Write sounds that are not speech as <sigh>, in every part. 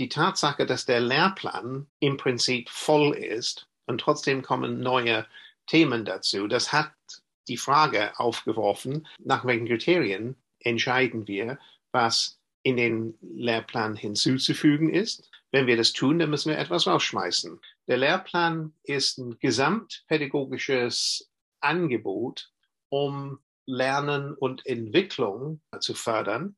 die Tatsache, dass der Lehrplan im Prinzip voll ist und trotzdem kommen neue Themen dazu, das hat die Frage aufgeworfen, nach welchen Kriterien entscheiden wir, was in den Lehrplan hinzuzufügen ist. Wenn wir das tun, dann müssen wir etwas rausschmeißen. Der Lehrplan ist ein gesamtpädagogisches Angebot, um Lernen und Entwicklung zu fördern.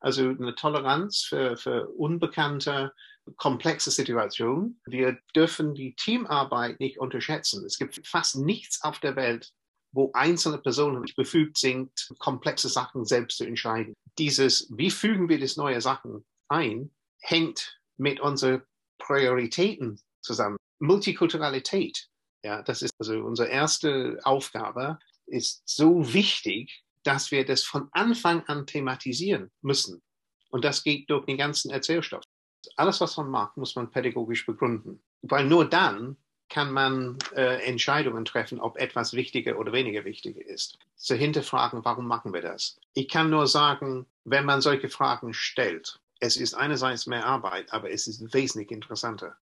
Also eine Toleranz für, für unbekannte, komplexe Situationen. Wir dürfen die Teamarbeit nicht unterschätzen. Es gibt fast nichts auf der Welt, wo einzelne Personen befugt sind, komplexe Sachen selbst zu entscheiden. Dieses, wie fügen wir das neue Sachen ein, hängt mit unseren Prioritäten zusammen. Multikulturalität, ja, das ist also unsere erste Aufgabe, ist so wichtig, dass wir das von Anfang an thematisieren müssen. Und das geht durch den ganzen Erzählstoff. Alles, was man macht, muss man pädagogisch begründen. Weil nur dann kann man äh, Entscheidungen treffen, ob etwas wichtiger oder weniger wichtig ist. Zu hinterfragen, warum machen wir das? Ich kann nur sagen, wenn man solche Fragen stellt, es ist einerseits mehr Arbeit, aber es ist wesentlich interessanter.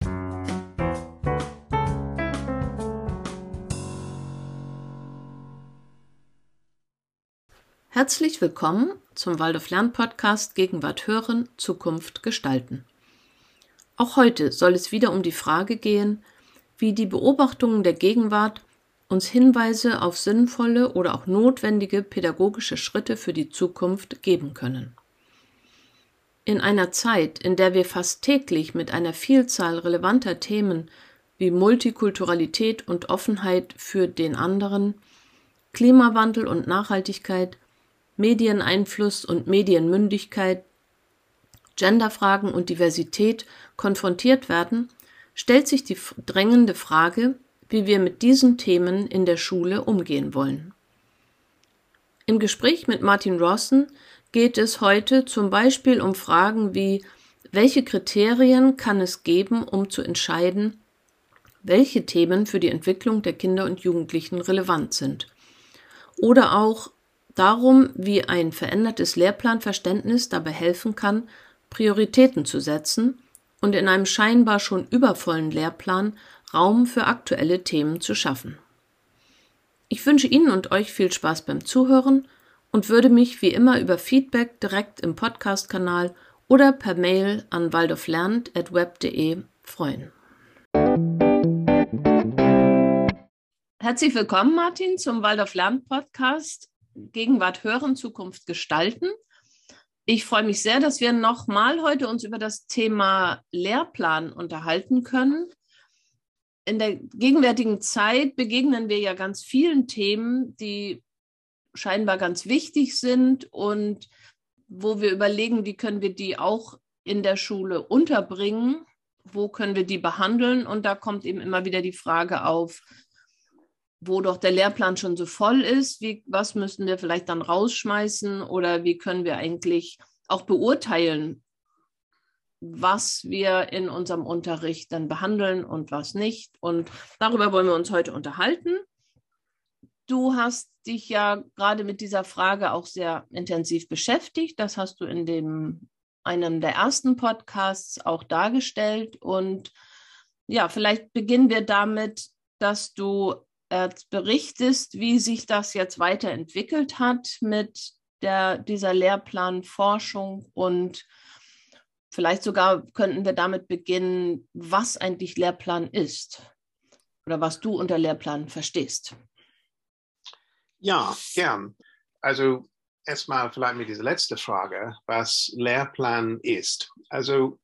Herzlich willkommen zum Waldorf Lern Podcast Gegenwart hören, Zukunft gestalten. Auch heute soll es wieder um die Frage gehen, wie die Beobachtungen der Gegenwart uns Hinweise auf sinnvolle oder auch notwendige pädagogische Schritte für die Zukunft geben können. In einer Zeit, in der wir fast täglich mit einer Vielzahl relevanter Themen wie Multikulturalität und Offenheit für den anderen, Klimawandel und Nachhaltigkeit, Medieneinfluss und Medienmündigkeit, Genderfragen und Diversität konfrontiert werden, stellt sich die drängende Frage, wie wir mit diesen Themen in der Schule umgehen wollen. Im Gespräch mit Martin Rawson geht es heute zum Beispiel um Fragen wie welche Kriterien kann es geben, um zu entscheiden, welche Themen für die Entwicklung der Kinder und Jugendlichen relevant sind? Oder auch darum, wie ein verändertes Lehrplanverständnis dabei helfen kann, Prioritäten zu setzen und in einem scheinbar schon übervollen Lehrplan Raum für aktuelle Themen zu schaffen. Ich wünsche Ihnen und euch viel Spaß beim Zuhören und würde mich wie immer über Feedback direkt im Podcast-Kanal oder per Mail an waldorflernt.web.de freuen. Herzlich willkommen, Martin, zum Waldorf Lernt Podcast. Gegenwart hören, Zukunft gestalten. Ich freue mich sehr, dass wir nochmal heute uns über das Thema Lehrplan unterhalten können. In der gegenwärtigen Zeit begegnen wir ja ganz vielen Themen, die scheinbar ganz wichtig sind und wo wir überlegen, wie können wir die auch in der Schule unterbringen, wo können wir die behandeln. Und da kommt eben immer wieder die Frage auf, wo doch der Lehrplan schon so voll ist, wie, was müssen wir vielleicht dann rausschmeißen oder wie können wir eigentlich auch beurteilen, was wir in unserem Unterricht dann behandeln und was nicht. Und darüber wollen wir uns heute unterhalten. Du hast dich ja gerade mit dieser Frage auch sehr intensiv beschäftigt. Das hast du in dem einem der ersten Podcasts auch dargestellt. Und ja, vielleicht beginnen wir damit, dass du äh, berichtest, wie sich das jetzt weiterentwickelt hat mit der, dieser Lehrplanforschung und vielleicht sogar könnten wir damit beginnen, was eigentlich Lehrplan ist oder was du unter Lehrplan verstehst. Ja, gern. Also erstmal vielleicht mit dieser letzten Frage, was Lehrplan ist. Also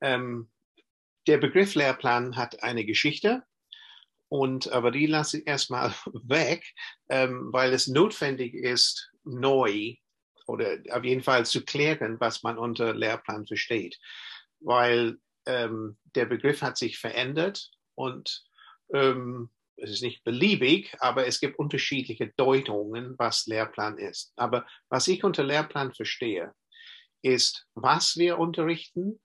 ähm, der Begriff Lehrplan hat eine Geschichte und aber die lasse ich erstmal <laughs> weg, ähm, weil es notwendig ist, neu oder auf jeden Fall zu klären, was man unter Lehrplan versteht. Weil ähm, der Begriff hat sich verändert und ähm, es ist nicht beliebig, aber es gibt unterschiedliche Deutungen, was Lehrplan ist. Aber was ich unter Lehrplan verstehe, ist, was wir unterrichten,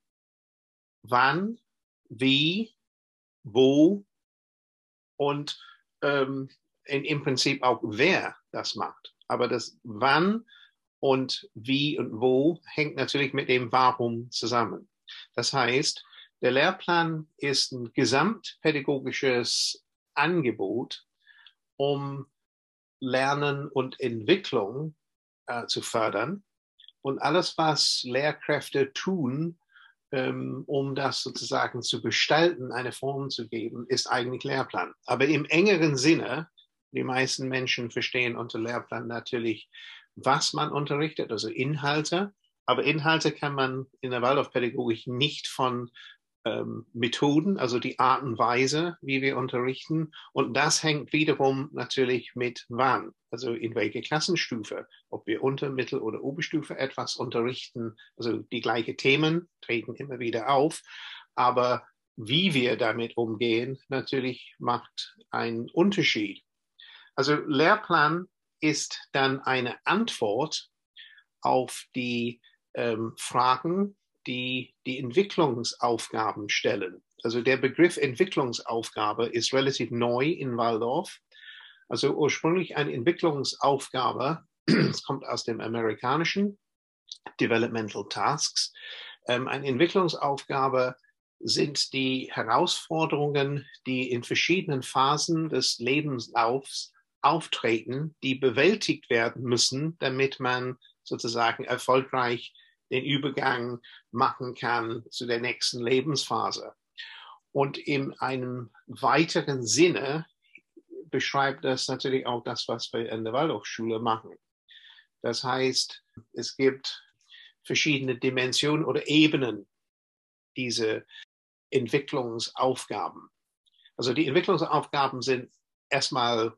wann, wie, wo und ähm, in, im Prinzip auch wer das macht. Aber das wann und wie und wo hängt natürlich mit dem Warum zusammen. Das heißt, der Lehrplan ist ein gesamtpädagogisches Angebot, um Lernen und Entwicklung äh, zu fördern. Und alles, was Lehrkräfte tun, um das sozusagen zu gestalten, eine Form zu geben, ist eigentlich Lehrplan. Aber im engeren Sinne, die meisten Menschen verstehen unter Lehrplan natürlich, was man unterrichtet, also Inhalte. Aber Inhalte kann man in der Waldorfpädagogik nicht von ähm, Methoden, also die Art und Weise, wie wir unterrichten. Und das hängt wiederum natürlich mit wann, also in welche Klassenstufe, ob wir Unter-, Mittel- oder Oberstufe etwas unterrichten. Also die gleichen Themen treten immer wieder auf, aber wie wir damit umgehen, natürlich macht einen Unterschied. Also Lehrplan ist dann eine Antwort auf die ähm, Fragen, die die Entwicklungsaufgaben stellen. Also der Begriff Entwicklungsaufgabe ist relativ neu in Waldorf. Also ursprünglich eine Entwicklungsaufgabe, <clears throat> es kommt aus dem amerikanischen Developmental Tasks. Ähm, eine Entwicklungsaufgabe sind die Herausforderungen, die in verschiedenen Phasen des Lebenslaufs auftreten, die bewältigt werden müssen, damit man sozusagen erfolgreich den Übergang machen kann zu der nächsten Lebensphase. Und in einem weiteren Sinne beschreibt das natürlich auch das, was wir in der Waldorfschule machen. Das heißt, es gibt verschiedene Dimensionen oder Ebenen diese Entwicklungsaufgaben. Also die Entwicklungsaufgaben sind erstmal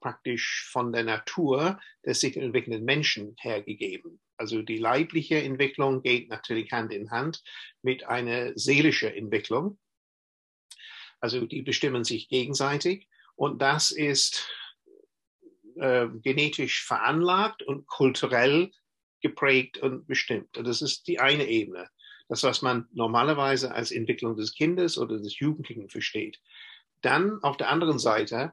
praktisch von der Natur des sich entwickelnden Menschen hergegeben. Also die leibliche Entwicklung geht natürlich Hand in Hand mit einer seelischen Entwicklung. Also die bestimmen sich gegenseitig und das ist äh, genetisch veranlagt und kulturell geprägt und bestimmt. Und das ist die eine Ebene. Das, was man normalerweise als Entwicklung des Kindes oder des Jugendlichen versteht. Dann auf der anderen Seite,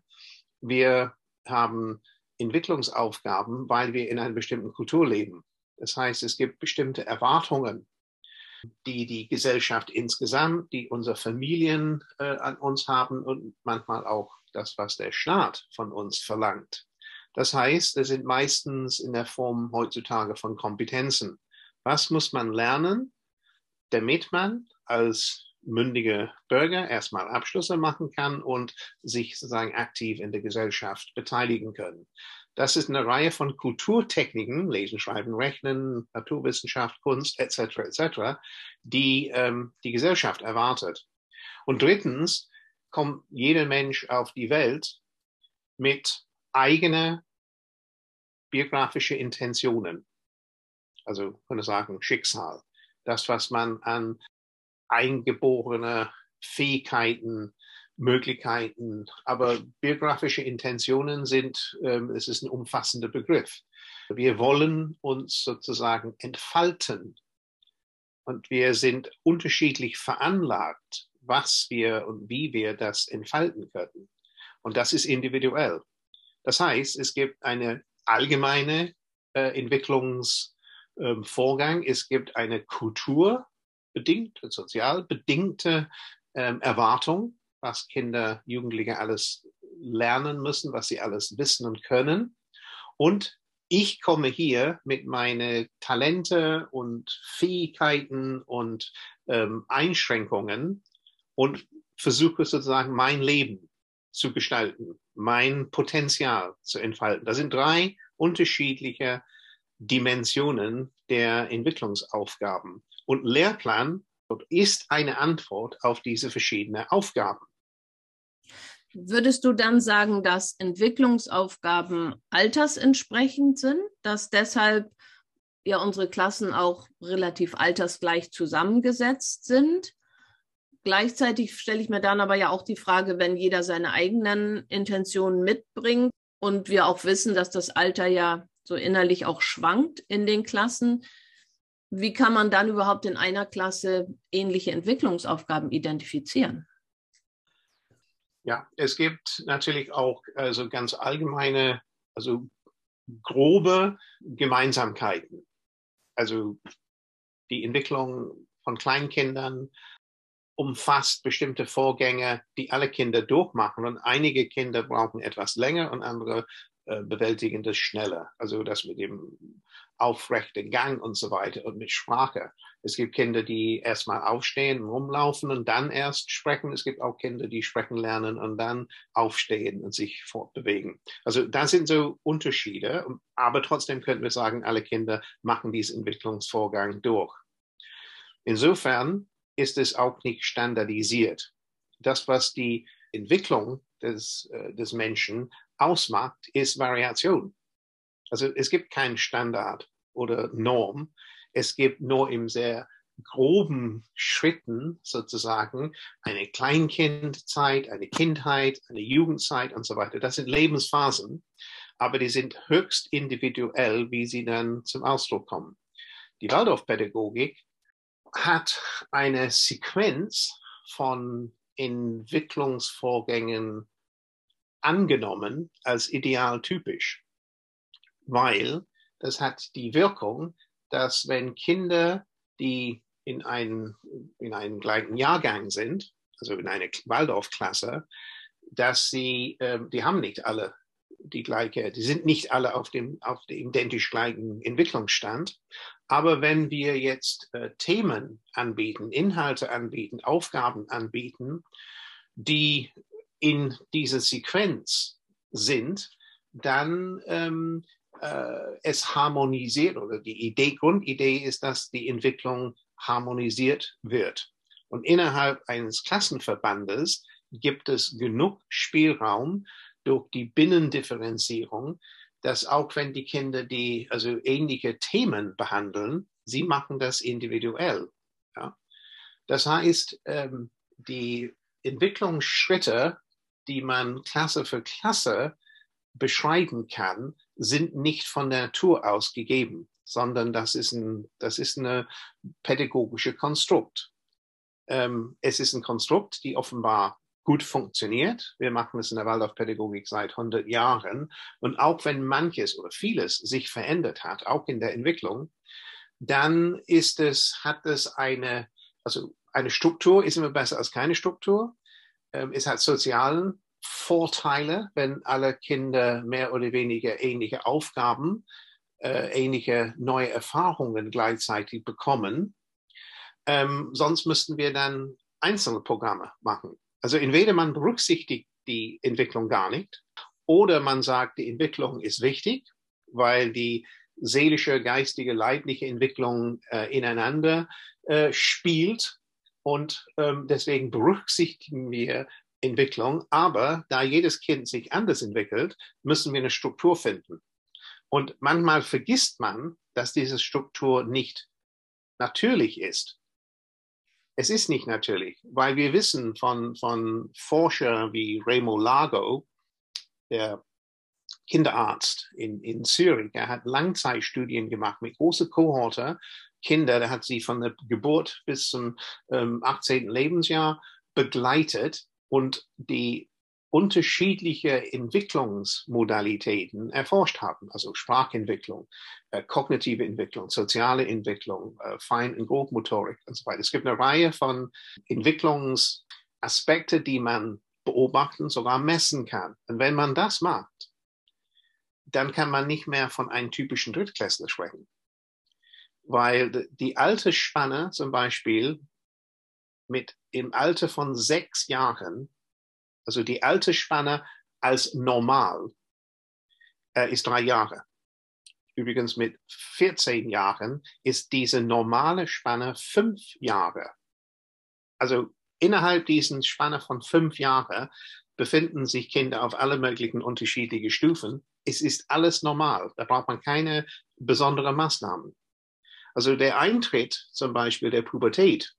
wir haben Entwicklungsaufgaben, weil wir in einer bestimmten Kultur leben. Das heißt, es gibt bestimmte Erwartungen, die die Gesellschaft insgesamt, die unsere Familien äh, an uns haben und manchmal auch das, was der Staat von uns verlangt. Das heißt, es sind meistens in der Form heutzutage von Kompetenzen. Was muss man lernen, damit man als mündige Bürger erstmal Abschlüsse machen kann und sich sozusagen aktiv in der Gesellschaft beteiligen können? Das ist eine Reihe von Kulturtechniken, Lesen, Schreiben, Rechnen, Naturwissenschaft, Kunst etc. etc., die ähm, die Gesellschaft erwartet. Und drittens kommt jeder Mensch auf die Welt mit eigener biografische Intentionen. Also könnte sagen Schicksal. Das, was man an eingeborene Fähigkeiten Möglichkeiten. Aber biografische Intentionen sind, ähm, es ist ein umfassender Begriff. Wir wollen uns sozusagen entfalten und wir sind unterschiedlich veranlagt, was wir und wie wir das entfalten können. Und das ist individuell. Das heißt, es gibt eine allgemeine äh, Entwicklungsvorgang, ähm, es gibt eine kulturbedingte, sozial bedingte ähm, Erwartung was Kinder, Jugendliche alles lernen müssen, was sie alles wissen und können. Und ich komme hier mit meinen Talente und Fähigkeiten und ähm, Einschränkungen und versuche sozusagen mein Leben zu gestalten, mein Potenzial zu entfalten. Das sind drei unterschiedliche Dimensionen der Entwicklungsaufgaben. Und Lehrplan ist eine Antwort auf diese verschiedenen Aufgaben. Würdest du dann sagen, dass Entwicklungsaufgaben altersentsprechend sind, dass deshalb ja unsere Klassen auch relativ altersgleich zusammengesetzt sind? Gleichzeitig stelle ich mir dann aber ja auch die Frage, wenn jeder seine eigenen Intentionen mitbringt und wir auch wissen, dass das Alter ja so innerlich auch schwankt in den Klassen, wie kann man dann überhaupt in einer Klasse ähnliche Entwicklungsaufgaben identifizieren? Ja, es gibt natürlich auch also ganz allgemeine, also grobe Gemeinsamkeiten. Also die Entwicklung von Kleinkindern umfasst bestimmte Vorgänge, die alle Kinder durchmachen. Und einige Kinder brauchen etwas länger und andere äh, bewältigen das schneller. Also das mit dem aufrechten Gang und so weiter und mit Sprache. Es gibt Kinder, die erstmal aufstehen, rumlaufen und dann erst sprechen. Es gibt auch Kinder, die sprechen lernen und dann aufstehen und sich fortbewegen. Also da sind so Unterschiede, aber trotzdem könnten wir sagen, alle Kinder machen diesen Entwicklungsvorgang durch. Insofern ist es auch nicht standardisiert. Das, was die Entwicklung des, äh, des Menschen ausmacht, ist Variation. Also es gibt keinen Standard oder Norm. Es gibt nur im sehr groben Schritten sozusagen eine Kleinkindzeit, eine Kindheit, eine Jugendzeit und so weiter. Das sind Lebensphasen, aber die sind höchst individuell, wie sie dann zum Ausdruck kommen. Die Waldorfpädagogik hat eine Sequenz von Entwicklungsvorgängen angenommen als idealtypisch, weil das hat die Wirkung, dass wenn Kinder, die in einem, in einem gleichen Jahrgang sind, also in einer Waldorfklasse, dass sie, äh, die haben nicht alle die gleiche, die sind nicht alle auf dem, auf dem identisch gleichen Entwicklungsstand. Aber wenn wir jetzt äh, Themen anbieten, Inhalte anbieten, Aufgaben anbieten, die in dieser Sequenz sind, dann ähm, äh, es harmonisiert oder die Idee, Grundidee ist, dass die Entwicklung harmonisiert wird. Und innerhalb eines Klassenverbandes gibt es genug Spielraum durch die Binnendifferenzierung, dass auch wenn die Kinder die also ähnliche Themen behandeln, sie machen das individuell. Ja? Das heißt, ähm, die Entwicklungsschritte, die man Klasse für Klasse beschreiben kann, sind nicht von der Natur aus gegeben, sondern das ist ein, das ist eine pädagogische Konstrukt. Ähm, es ist ein Konstrukt, die offenbar gut funktioniert. Wir machen es in der Waldorfpädagogik seit 100 Jahren. Und auch wenn manches oder vieles sich verändert hat, auch in der Entwicklung, dann ist es, hat es eine, also eine Struktur ist immer besser als keine Struktur. Ähm, es hat sozialen Vorteile, wenn alle Kinder mehr oder weniger ähnliche Aufgaben, äh, ähnliche neue Erfahrungen gleichzeitig bekommen. Ähm, sonst müssten wir dann einzelne Programme machen. Also entweder man berücksichtigt die Entwicklung gar nicht oder man sagt, die Entwicklung ist wichtig, weil die seelische, geistige, leibliche Entwicklung äh, ineinander äh, spielt und ähm, deswegen berücksichtigen wir Entwicklung. Aber da jedes Kind sich anders entwickelt, müssen wir eine Struktur finden. Und manchmal vergisst man, dass diese Struktur nicht natürlich ist. Es ist nicht natürlich, weil wir wissen von, von Forschern wie Remo Lago, der Kinderarzt in, in Zürich, er hat Langzeitstudien gemacht mit großer Kohorte Kinder, der hat sie von der Geburt bis zum ähm, 18. Lebensjahr begleitet und die unterschiedliche Entwicklungsmodalitäten erforscht haben, also Sprachentwicklung, äh, kognitive Entwicklung, soziale Entwicklung, äh, Fein- und Grobmotorik und so weiter. Es gibt eine Reihe von Entwicklungsaspekten, die man beobachten, sogar messen kann. Und wenn man das macht, dann kann man nicht mehr von einem typischen Drittklässler sprechen. Weil die alte Spanne zum Beispiel mit im Alter von sechs Jahren also die alte Spanne als normal äh, ist drei Jahre. Übrigens mit 14 Jahren ist diese normale Spanne fünf Jahre. Also innerhalb diesen Spanne von fünf Jahren befinden sich Kinder auf alle möglichen unterschiedlichen Stufen. Es ist alles normal. Da braucht man keine besonderen Maßnahmen. Also der Eintritt zum Beispiel der Pubertät.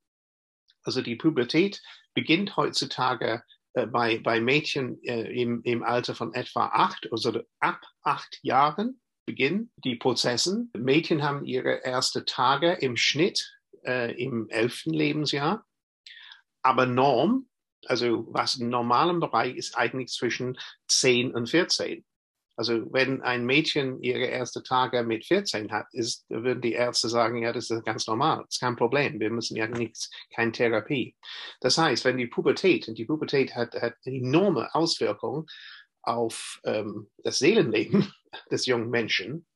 Also die Pubertät beginnt heutzutage äh, bei, bei Mädchen äh, im, im Alter von etwa acht, also ab acht Jahren beginnen die Prozessen. Mädchen haben ihre ersten Tage im Schnitt äh, im elften Lebensjahr. Aber Norm, also was im normalen Bereich ist eigentlich zwischen 10 und 14. Also wenn ein Mädchen ihre ersten Tage mit 14 hat, ist, würden die Ärzte sagen, ja, das ist ganz normal, das ist kein Problem, wir müssen ja nichts, keine Therapie. Das heißt, wenn die Pubertät, und die Pubertät hat, hat enorme Auswirkungen auf ähm, das Seelenleben <laughs> des jungen Menschen,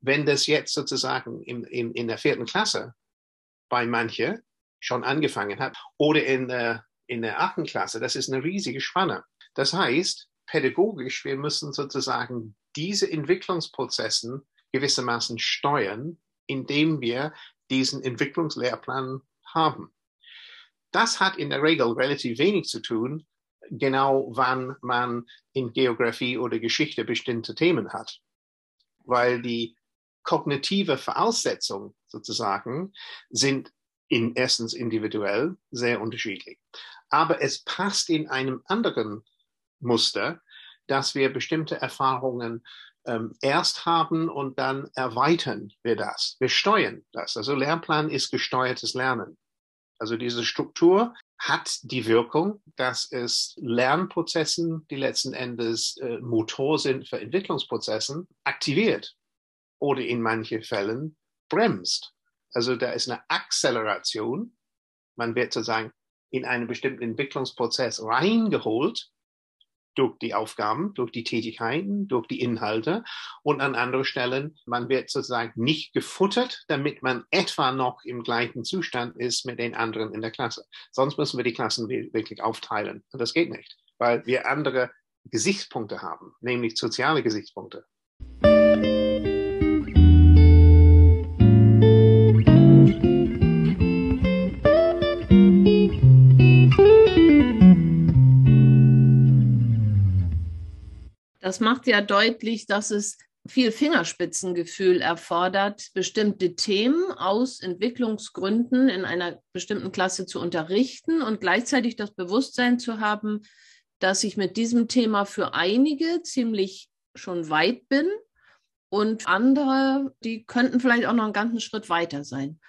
wenn das jetzt sozusagen in, in, in der vierten Klasse bei manche schon angefangen hat oder in der, in der achten Klasse, das ist eine riesige Spanne. Das heißt, pädagogisch, wir müssen sozusagen diese Entwicklungsprozessen gewissermaßen steuern, indem wir diesen Entwicklungslehrplan haben. Das hat in der Regel relativ wenig zu tun, genau wann man in Geografie oder Geschichte bestimmte Themen hat, weil die kognitive Voraussetzungen sozusagen sind in erstens individuell sehr unterschiedlich. Aber es passt in einem anderen Muster, dass wir bestimmte Erfahrungen ähm, erst haben und dann erweitern wir das. Wir steuern das. Also Lernplan ist gesteuertes Lernen. Also diese Struktur hat die Wirkung, dass es Lernprozessen, die letzten Endes äh, Motor sind für Entwicklungsprozessen, aktiviert oder in manchen Fällen bremst. Also da ist eine Acceleration. Man wird sozusagen in einen bestimmten Entwicklungsprozess reingeholt durch die Aufgaben, durch die Tätigkeiten, durch die Inhalte und an anderen Stellen, man wird sozusagen nicht gefuttert, damit man etwa noch im gleichen Zustand ist mit den anderen in der Klasse. Sonst müssen wir die Klassen wirklich aufteilen. Und das geht nicht, weil wir andere Gesichtspunkte haben, nämlich soziale Gesichtspunkte. Das macht ja deutlich, dass es viel Fingerspitzengefühl erfordert, bestimmte Themen aus Entwicklungsgründen in einer bestimmten Klasse zu unterrichten und gleichzeitig das Bewusstsein zu haben, dass ich mit diesem Thema für einige ziemlich schon weit bin und andere, die könnten vielleicht auch noch einen ganzen Schritt weiter sein.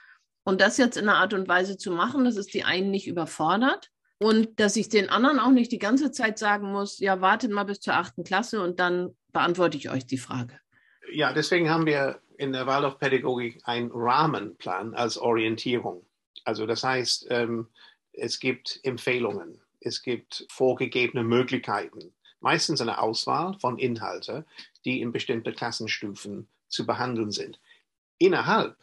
Und das jetzt in einer Art und Weise zu machen, dass es die einen nicht überfordert und dass ich den anderen auch nicht die ganze Zeit sagen muss, ja, wartet mal bis zur achten Klasse und dann beantworte ich euch die Frage. Ja, deswegen haben wir in der Waldorfpädagogik einen Rahmenplan als Orientierung. Also das heißt, ähm, es gibt Empfehlungen, es gibt vorgegebene Möglichkeiten, meistens eine Auswahl von Inhalten, die in bestimmten Klassenstufen zu behandeln sind. Innerhalb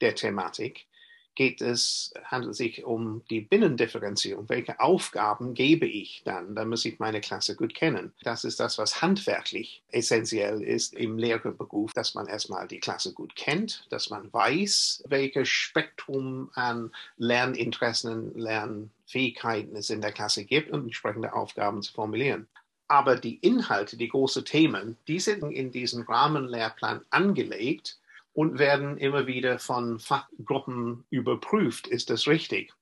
der Thematik geht es, handelt es sich um die Binnendifferenzierung. Welche Aufgaben gebe ich dann? Da muss ich meine Klasse gut kennen. Das ist das, was handwerklich essentiell ist im Lehrerberuf, dass man erstmal die Klasse gut kennt, dass man weiß, welches Spektrum an Lerninteressen, Lernfähigkeiten es in der Klasse gibt und entsprechende Aufgaben zu formulieren. Aber die Inhalte, die großen Themen, die sind in diesem Rahmenlehrplan angelegt und werden immer wieder von Fachgruppen überprüft. Ist das richtig?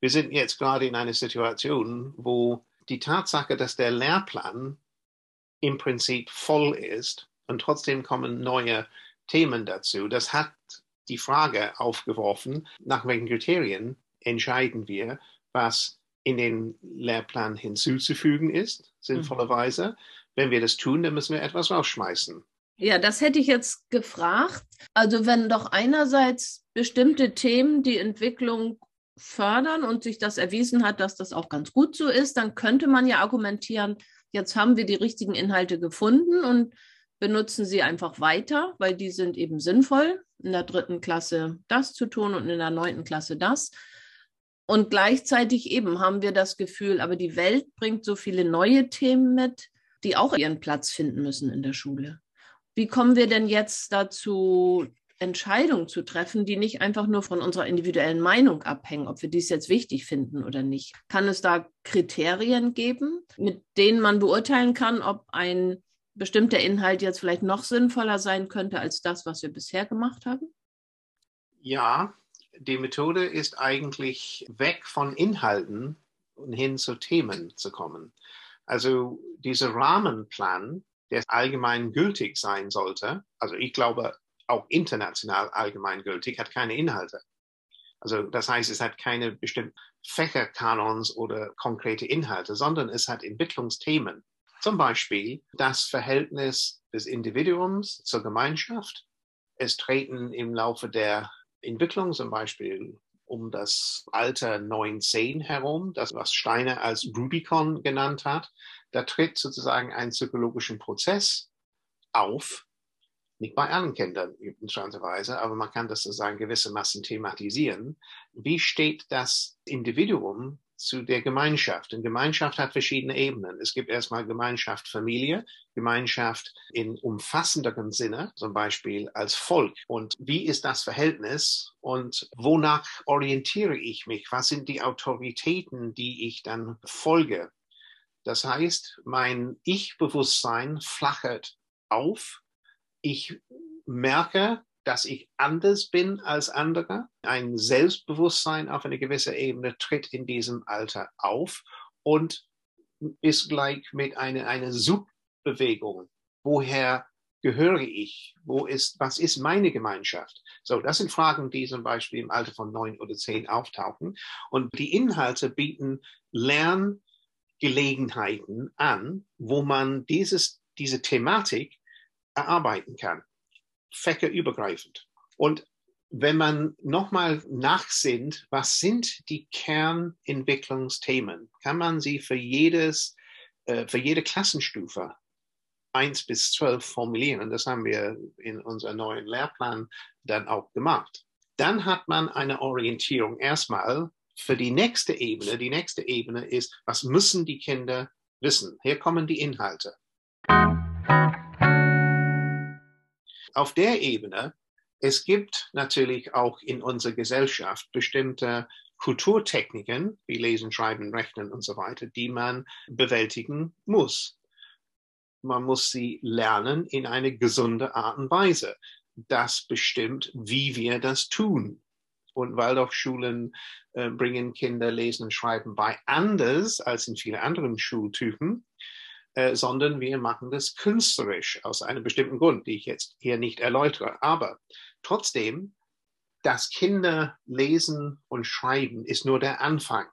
Wir sind jetzt gerade in einer Situation, wo die Tatsache, dass der Lehrplan im Prinzip voll ist und trotzdem kommen neue Themen dazu, das hat die Frage aufgeworfen, nach welchen Kriterien entscheiden wir, was in den Lehrplan hinzuzufügen ist, sinnvollerweise. Mhm. Wenn wir das tun, dann müssen wir etwas rausschmeißen. Ja, das hätte ich jetzt gefragt. Also wenn doch einerseits bestimmte Themen die Entwicklung fördern und sich das erwiesen hat, dass das auch ganz gut so ist, dann könnte man ja argumentieren, jetzt haben wir die richtigen Inhalte gefunden und benutzen sie einfach weiter, weil die sind eben sinnvoll, in der dritten Klasse das zu tun und in der neunten Klasse das. Und gleichzeitig eben haben wir das Gefühl, aber die Welt bringt so viele neue Themen mit, die auch ihren Platz finden müssen in der Schule. Wie kommen wir denn jetzt dazu, Entscheidungen zu treffen, die nicht einfach nur von unserer individuellen Meinung abhängen, ob wir dies jetzt wichtig finden oder nicht? Kann es da Kriterien geben, mit denen man beurteilen kann, ob ein bestimmter Inhalt jetzt vielleicht noch sinnvoller sein könnte als das, was wir bisher gemacht haben? Ja, die Methode ist eigentlich weg von Inhalten und hin zu Themen zu kommen. Also dieser Rahmenplan der allgemein gültig sein sollte, also ich glaube auch international allgemein gültig, hat keine Inhalte. Also das heißt, es hat keine bestimmten Fächerkanons oder konkrete Inhalte, sondern es hat Entwicklungsthemen. Zum Beispiel das Verhältnis des Individuums zur Gemeinschaft. Es treten im Laufe der Entwicklung zum Beispiel um das Alter 19 herum, das was Steiner als Rubicon genannt hat, da tritt sozusagen ein psychologischen Prozess auf, nicht bei allen Kindern interessanterweise, aber man kann das sozusagen gewissermaßen thematisieren. Wie steht das Individuum zu der Gemeinschaft. Und Gemeinschaft hat verschiedene Ebenen. Es gibt erstmal Gemeinschaft Familie, Gemeinschaft in umfassenderen Sinne, zum Beispiel als Volk. Und wie ist das Verhältnis und wonach orientiere ich mich? Was sind die Autoritäten, die ich dann folge? Das heißt, mein Ich-Bewusstsein flachert auf. Ich merke, dass ich anders bin als andere. Ein Selbstbewusstsein auf eine gewisse Ebene tritt in diesem Alter auf und ist gleich mit einer eine Subbewegung. Woher gehöre ich? Wo ist, was ist meine Gemeinschaft? So, das sind Fragen, die zum Beispiel im Alter von neun oder zehn auftauchen. Und die Inhalte bieten Lerngelegenheiten an, wo man dieses, diese Thematik erarbeiten kann fächerübergreifend. Und wenn man nochmal nachsinnt, was sind die Kernentwicklungsthemen, kann man sie für jedes, äh, für jede Klassenstufe eins bis zwölf formulieren. Das haben wir in unserem neuen Lehrplan dann auch gemacht. Dann hat man eine Orientierung erstmal für die nächste Ebene. Die nächste Ebene ist, was müssen die Kinder wissen? Hier kommen die Inhalte auf der Ebene, es gibt natürlich auch in unserer Gesellschaft bestimmte Kulturtechniken, wie Lesen, Schreiben, Rechnen und so weiter, die man bewältigen muss. Man muss sie lernen in eine gesunde Art und Weise. Das bestimmt, wie wir das tun. Und Waldorfschulen äh, bringen Kinder Lesen und Schreiben bei anders als in vielen anderen Schultypen. Äh, sondern wir machen das künstlerisch aus einem bestimmten Grund, die ich jetzt hier nicht erläutere. Aber trotzdem, das Kinder lesen und schreiben ist nur der Anfang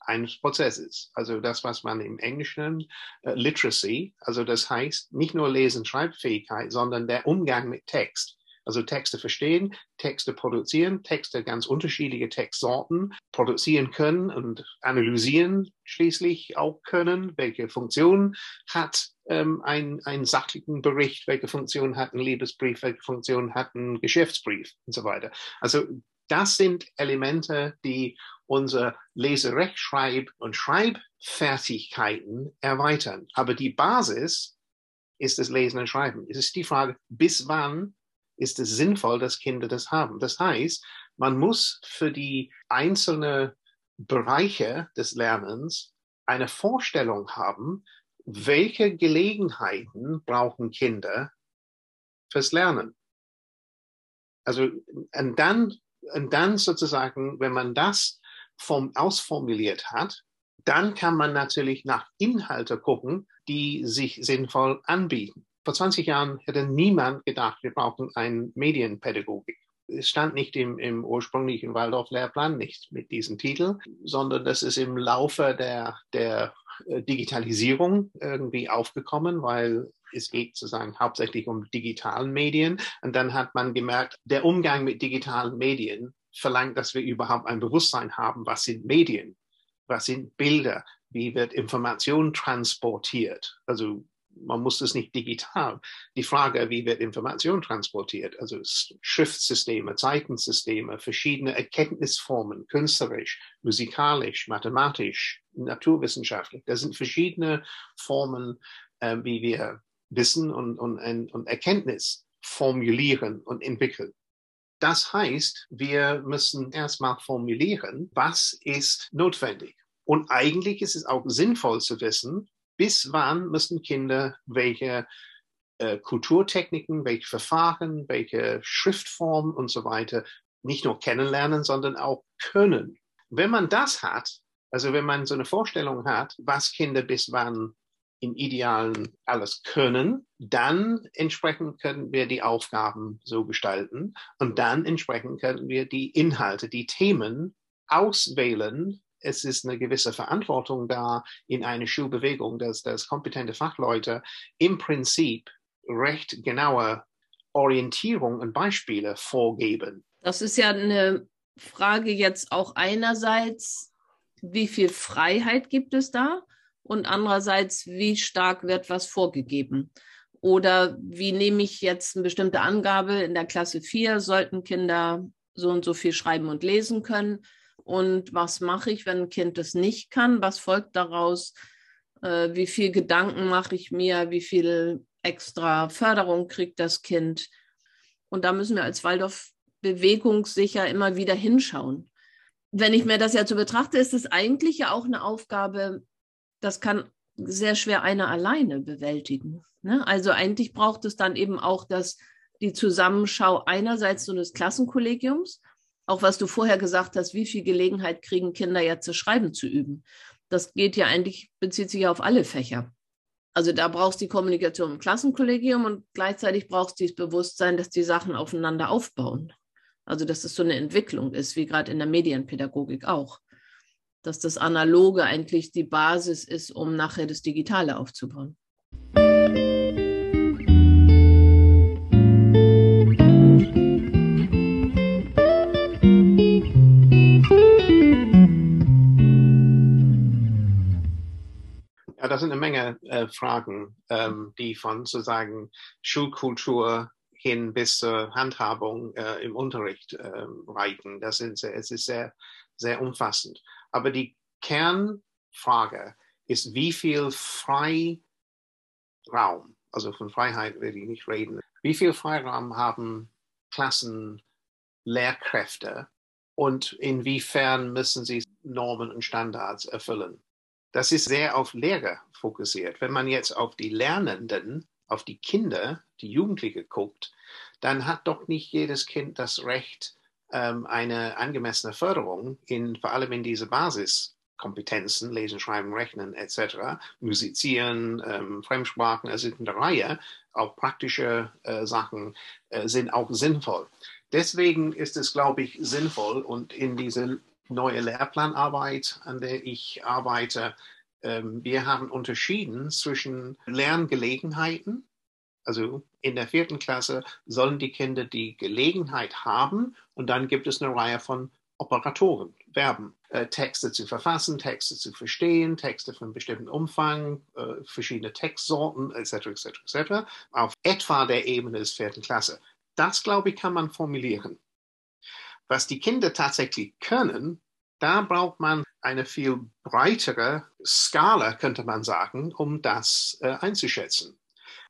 eines Prozesses. Also das, was man im Englischen äh, Literacy, also das heißt nicht nur Lesen, Schreibfähigkeit, sondern der Umgang mit Text. Also Texte verstehen, Texte produzieren, Texte ganz unterschiedliche Textsorten produzieren können und analysieren schließlich auch können. Welche Funktion hat ähm, ein, ein sachlichen Bericht? Welche Funktion hat ein Liebesbrief? Welche Funktion hat ein Geschäftsbrief und so weiter? Also das sind Elemente, die unsere Leserechtschreib- und Schreibfertigkeiten erweitern. Aber die Basis ist das Lesen und Schreiben. Es ist die Frage, bis wann ist es sinnvoll, dass Kinder das haben. Das heißt, man muss für die einzelnen Bereiche des Lernens eine Vorstellung haben, welche Gelegenheiten brauchen Kinder fürs Lernen. Also, und dann, und dann sozusagen, wenn man das vom, ausformuliert hat, dann kann man natürlich nach Inhalte gucken, die sich sinnvoll anbieten. Vor 20 Jahren hätte niemand gedacht, wir brauchen eine Medienpädagogik. Es stand nicht im, im ursprünglichen Waldorf-Lehrplan, nicht mit diesem Titel, sondern das ist im Laufe der, der äh, Digitalisierung irgendwie aufgekommen, weil es geht sozusagen hauptsächlich um digitalen Medien. Und dann hat man gemerkt, der Umgang mit digitalen Medien verlangt, dass wir überhaupt ein Bewusstsein haben, was sind Medien, was sind Bilder, wie wird Information transportiert. Also man muss es nicht digital. Die Frage, wie wird Information transportiert? Also Schriftsysteme, Zeichensysteme, verschiedene Erkenntnisformen, künstlerisch, musikalisch, mathematisch, naturwissenschaftlich. Das sind verschiedene Formen, äh, wie wir Wissen und, und, und Erkenntnis formulieren und entwickeln. Das heißt, wir müssen erstmal formulieren, was ist notwendig. Und eigentlich ist es auch sinnvoll zu wissen, bis wann müssen Kinder welche äh, Kulturtechniken, welche Verfahren, welche Schriftformen und so weiter nicht nur kennenlernen, sondern auch können. Wenn man das hat, also wenn man so eine Vorstellung hat, was Kinder bis wann im Idealen alles können, dann entsprechend können wir die Aufgaben so gestalten und dann entsprechend können wir die Inhalte, die Themen auswählen, es ist eine gewisse Verantwortung da in einer Schulbewegung, dass, dass kompetente Fachleute im Prinzip recht genaue Orientierung und Beispiele vorgeben. Das ist ja eine Frage jetzt auch einerseits, wie viel Freiheit gibt es da? Und andererseits, wie stark wird was vorgegeben? Oder wie nehme ich jetzt eine bestimmte Angabe? In der Klasse 4 sollten Kinder so und so viel schreiben und lesen können. Und was mache ich, wenn ein Kind das nicht kann? Was folgt daraus? Äh, wie viel Gedanken mache ich mir? Wie viel extra Förderung kriegt das Kind? Und da müssen wir als Waldorf bewegungssicher immer wieder hinschauen. Wenn ich mir das jetzt so betrachte, ist es eigentlich ja auch eine Aufgabe, das kann sehr schwer einer alleine bewältigen. Ne? Also eigentlich braucht es dann eben auch das, die Zusammenschau einerseits so des Klassenkollegiums, auch was du vorher gesagt hast, wie viel Gelegenheit kriegen Kinder jetzt das Schreiben zu üben. Das geht ja eigentlich, bezieht sich ja auf alle Fächer. Also da brauchst du die Kommunikation im Klassenkollegium und gleichzeitig brauchst du das Bewusstsein, dass die Sachen aufeinander aufbauen. Also dass es so eine Entwicklung ist, wie gerade in der Medienpädagogik auch dass das Analoge eigentlich die Basis ist, um nachher das Digitale aufzubauen. Das sind eine Menge äh, Fragen, ähm, die von sozusagen Schulkultur hin bis zur Handhabung äh, im Unterricht äh, reichen. Das sind, es ist sehr, sehr umfassend. Aber die Kernfrage ist, wie viel Freiraum, also von Freiheit will ich nicht reden, wie viel Freiraum haben Klassenlehrkräfte und inwiefern müssen sie Normen und Standards erfüllen. Das ist sehr auf Lehre fokussiert. Wenn man jetzt auf die Lernenden, auf die Kinder, die Jugendliche guckt, dann hat doch nicht jedes Kind das Recht, ähm, eine angemessene Förderung in, vor allem in diese Basiskompetenzen, Lesen, Schreiben, Rechnen etc., Musizieren, ähm, Fremdsprachen, es sind eine Reihe, auch praktische äh, Sachen äh, sind auch sinnvoll. Deswegen ist es, glaube ich, sinnvoll und in diese neue Lehrplanarbeit, an der ich arbeite, ähm, wir haben unterschieden zwischen Lerngelegenheiten, also in der vierten Klasse sollen die Kinder die Gelegenheit haben und dann gibt es eine Reihe von Operatoren, Verben, äh, Texte zu verfassen, Texte zu verstehen, Texte von bestimmten Umfang, äh, verschiedene Textsorten etc. etc. etc. auf etwa der Ebene des vierten Klasse. Das, glaube ich, kann man formulieren. Was die Kinder tatsächlich können, da braucht man eine viel breitere Skala, könnte man sagen, um das äh, einzuschätzen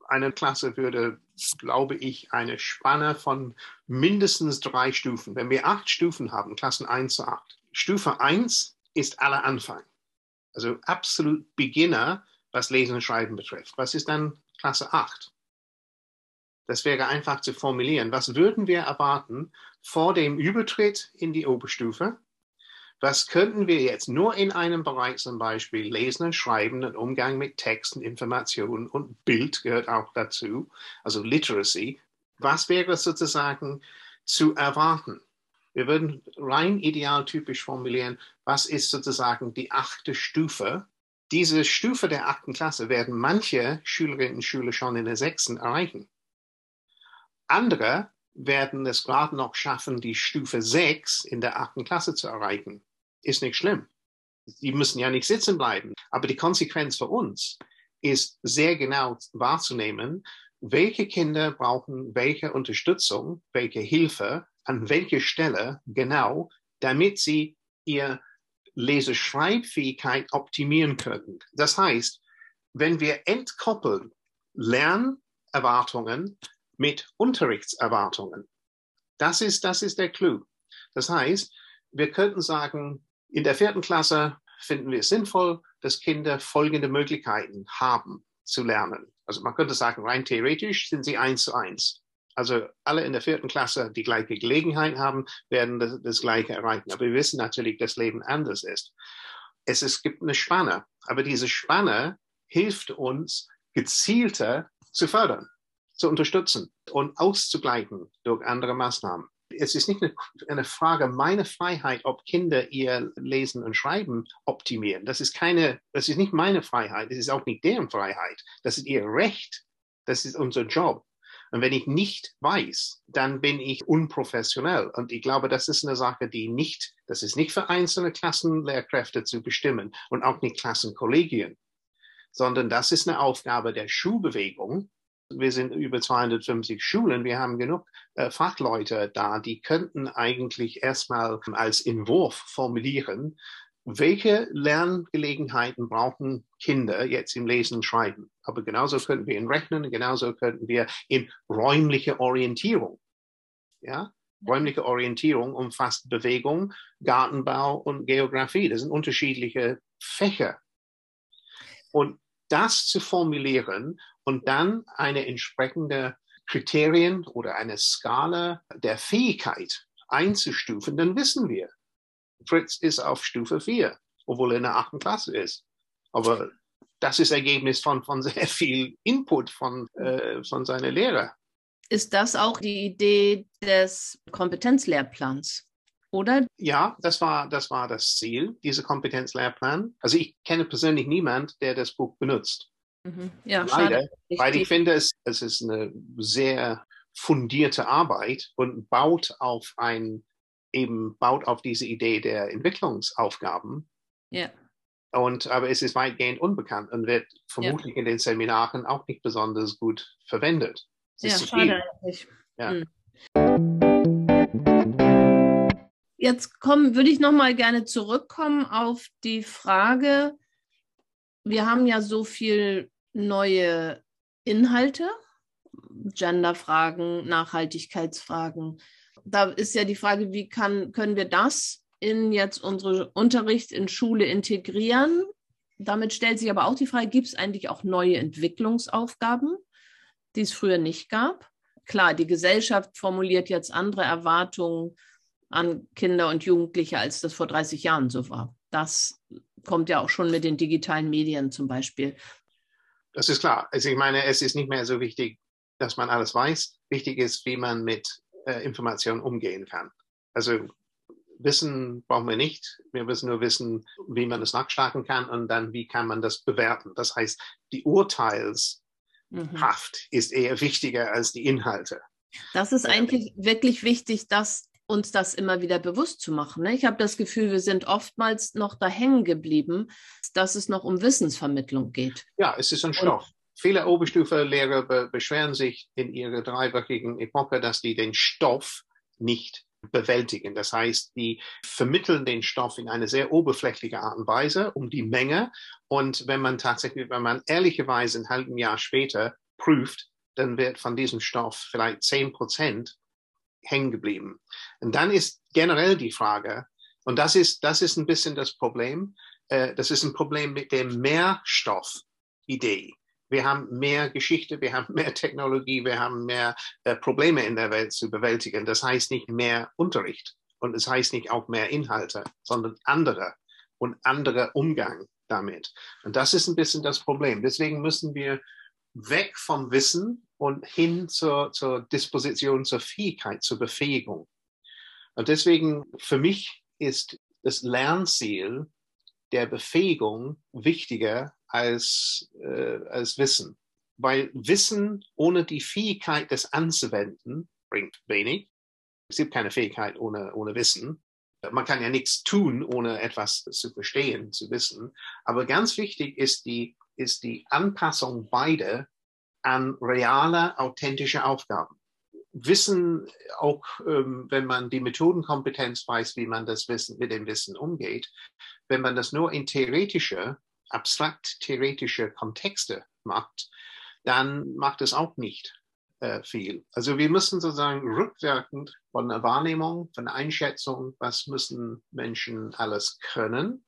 eine Klasse würde, glaube ich, eine Spanne von mindestens drei Stufen. Wenn wir acht Stufen haben, Klassen 1 zu 8. Stufe 1 ist aller Anfang. Also absolut Beginner, was Lesen und Schreiben betrifft. Was ist dann Klasse 8? Das wäre einfach zu formulieren. Was würden wir erwarten vor dem Übertritt in die Oberstufe? Was könnten wir jetzt nur in einem Bereich zum Beispiel lesen und schreiben, und Umgang mit Texten, Informationen und Bild gehört auch dazu, also Literacy. Was wäre sozusagen zu erwarten? Wir würden rein idealtypisch formulieren, was ist sozusagen die achte Stufe? Diese Stufe der achten Klasse werden manche Schülerinnen und Schüler schon in der sechsten erreichen. Andere werden es gerade noch schaffen, die Stufe 6 in der achten Klasse zu erreichen. Ist nicht schlimm. Die müssen ja nicht sitzen bleiben. Aber die Konsequenz für uns ist sehr genau wahrzunehmen, welche Kinder brauchen welche Unterstützung, welche Hilfe, an welcher Stelle genau, damit sie ihr Leseschreibfähigkeit optimieren können. Das heißt, wenn wir entkoppeln Lernerwartungen mit Unterrichtserwartungen. Das ist, das ist der Clou. Das heißt, wir könnten sagen, in der vierten Klasse finden wir es sinnvoll, dass Kinder folgende Möglichkeiten haben zu lernen. Also man könnte sagen, rein theoretisch sind sie eins zu eins. Also alle in der vierten Klasse die gleiche Gelegenheit haben, werden das, das Gleiche erreichen. Aber wir wissen natürlich, dass Leben anders ist. Es, es gibt eine Spanne, aber diese Spanne hilft uns, gezielter zu fördern zu unterstützen und auszugleichen durch andere Maßnahmen. Es ist nicht eine, Frage meiner Freiheit, ob Kinder ihr Lesen und Schreiben optimieren. Das ist keine, das ist nicht meine Freiheit. Das ist auch nicht deren Freiheit. Das ist ihr Recht, Das ist unser Job. Und wenn ich nicht weiß, dann bin ich unprofessionell. Und ich glaube, das ist eine Sache, die nicht, das ist nicht für einzelne Klassenlehrkräfte zu bestimmen und auch nicht Klassenkollegien, sondern das ist eine Aufgabe der Schulbewegung. Wir sind über 250 Schulen. Wir haben genug äh, Fachleute da, die könnten eigentlich erstmal als Entwurf formulieren, welche Lerngelegenheiten brauchen Kinder jetzt im Lesen und Schreiben? Aber genauso könnten wir in Rechnen, genauso könnten wir in räumliche Orientierung. Ja? Räumliche Orientierung umfasst Bewegung, Gartenbau und Geografie. Das sind unterschiedliche Fächer. Und das zu formulieren und dann eine entsprechende Kriterien oder eine Skala der Fähigkeit einzustufen, dann wissen wir, Fritz ist auf Stufe 4, obwohl er in der achten Klasse ist. Aber das ist Ergebnis von, von sehr viel Input von, äh, von seiner Lehrer. Ist das auch die Idee des Kompetenzlehrplans? Oder? Ja, das war, das war das Ziel, dieser Kompetenzlehrplan. Also ich kenne persönlich niemand, der das Buch benutzt. Mhm. Ja, Leider, schade. weil ich finde, es, es ist eine sehr fundierte Arbeit und baut auf ein eben baut auf diese Idee der Entwicklungsaufgaben. Ja. Und, aber es ist weitgehend unbekannt und wird vermutlich ja. in den Seminaren auch nicht besonders gut verwendet. ja, schade eigentlich. Ja. Hm. Jetzt kommen, würde ich noch mal gerne zurückkommen auf die Frage, wir haben ja so viel neue Inhalte, Genderfragen, Nachhaltigkeitsfragen, da ist ja die Frage, wie kann, können wir das in jetzt unsere Unterricht in Schule integrieren? Damit stellt sich aber auch die Frage, gibt es eigentlich auch neue Entwicklungsaufgaben, die es früher nicht gab? Klar, die Gesellschaft formuliert jetzt andere Erwartungen an Kinder und Jugendliche, als das vor 30 Jahren so war. Das kommt ja auch schon mit den digitalen Medien zum Beispiel. Das ist klar. Also ich meine, es ist nicht mehr so wichtig, dass man alles weiß. Wichtig ist, wie man mit äh, Informationen umgehen kann. Also Wissen brauchen wir nicht. Wir müssen nur wissen, wie man es nachschlagen kann und dann, wie kann man das bewerten. Das heißt, die Urteilshaft mhm. ist eher wichtiger als die Inhalte. Das ist eigentlich wirklich wichtig, dass uns das immer wieder bewusst zu machen. Ne? Ich habe das Gefühl, wir sind oftmals noch da hängen geblieben, dass es noch um Wissensvermittlung geht. Ja, es ist ein Stoff. Viele Oberstufe-Lehrer be beschweren sich in ihrer dreiwöchigen Epoche, dass die den Stoff nicht bewältigen. Das heißt, die vermitteln den Stoff in eine sehr oberflächliche Art und Weise um die Menge. Und wenn man tatsächlich, wenn man ehrlicherweise ein halben Jahr später prüft, dann wird von diesem Stoff vielleicht zehn Prozent hängen geblieben. Und dann ist generell die Frage, und das ist, das ist ein bisschen das Problem, äh, das ist ein Problem mit der Mehrstoff-Idee wir haben mehr Geschichte, wir haben mehr Technologie, wir haben mehr äh, Probleme in der Welt zu bewältigen. Das heißt nicht mehr Unterricht und es das heißt nicht auch mehr Inhalte, sondern andere und anderer Umgang damit. Und das ist ein bisschen das Problem. Deswegen müssen wir weg vom Wissen und hin zur, zur Disposition, zur Fähigkeit, zur Befähigung. Und deswegen für mich ist das Lernziel der Befähigung wichtiger als, äh, als Wissen. Weil Wissen ohne die Fähigkeit, das anzuwenden, bringt wenig. Es gibt keine Fähigkeit ohne, ohne Wissen. Man kann ja nichts tun, ohne etwas zu verstehen, zu wissen. Aber ganz wichtig ist die, ist die Anpassung beider an reale, authentische Aufgaben. Wissen, auch ähm, wenn man die Methodenkompetenz weiß, wie man das Wissen, mit dem Wissen umgeht, wenn man das nur in theoretischer abstrakt theoretische Kontexte macht, dann macht es auch nicht äh, viel. Also wir müssen sozusagen rückwirkend von der Wahrnehmung, von der Einschätzung, was müssen Menschen alles können.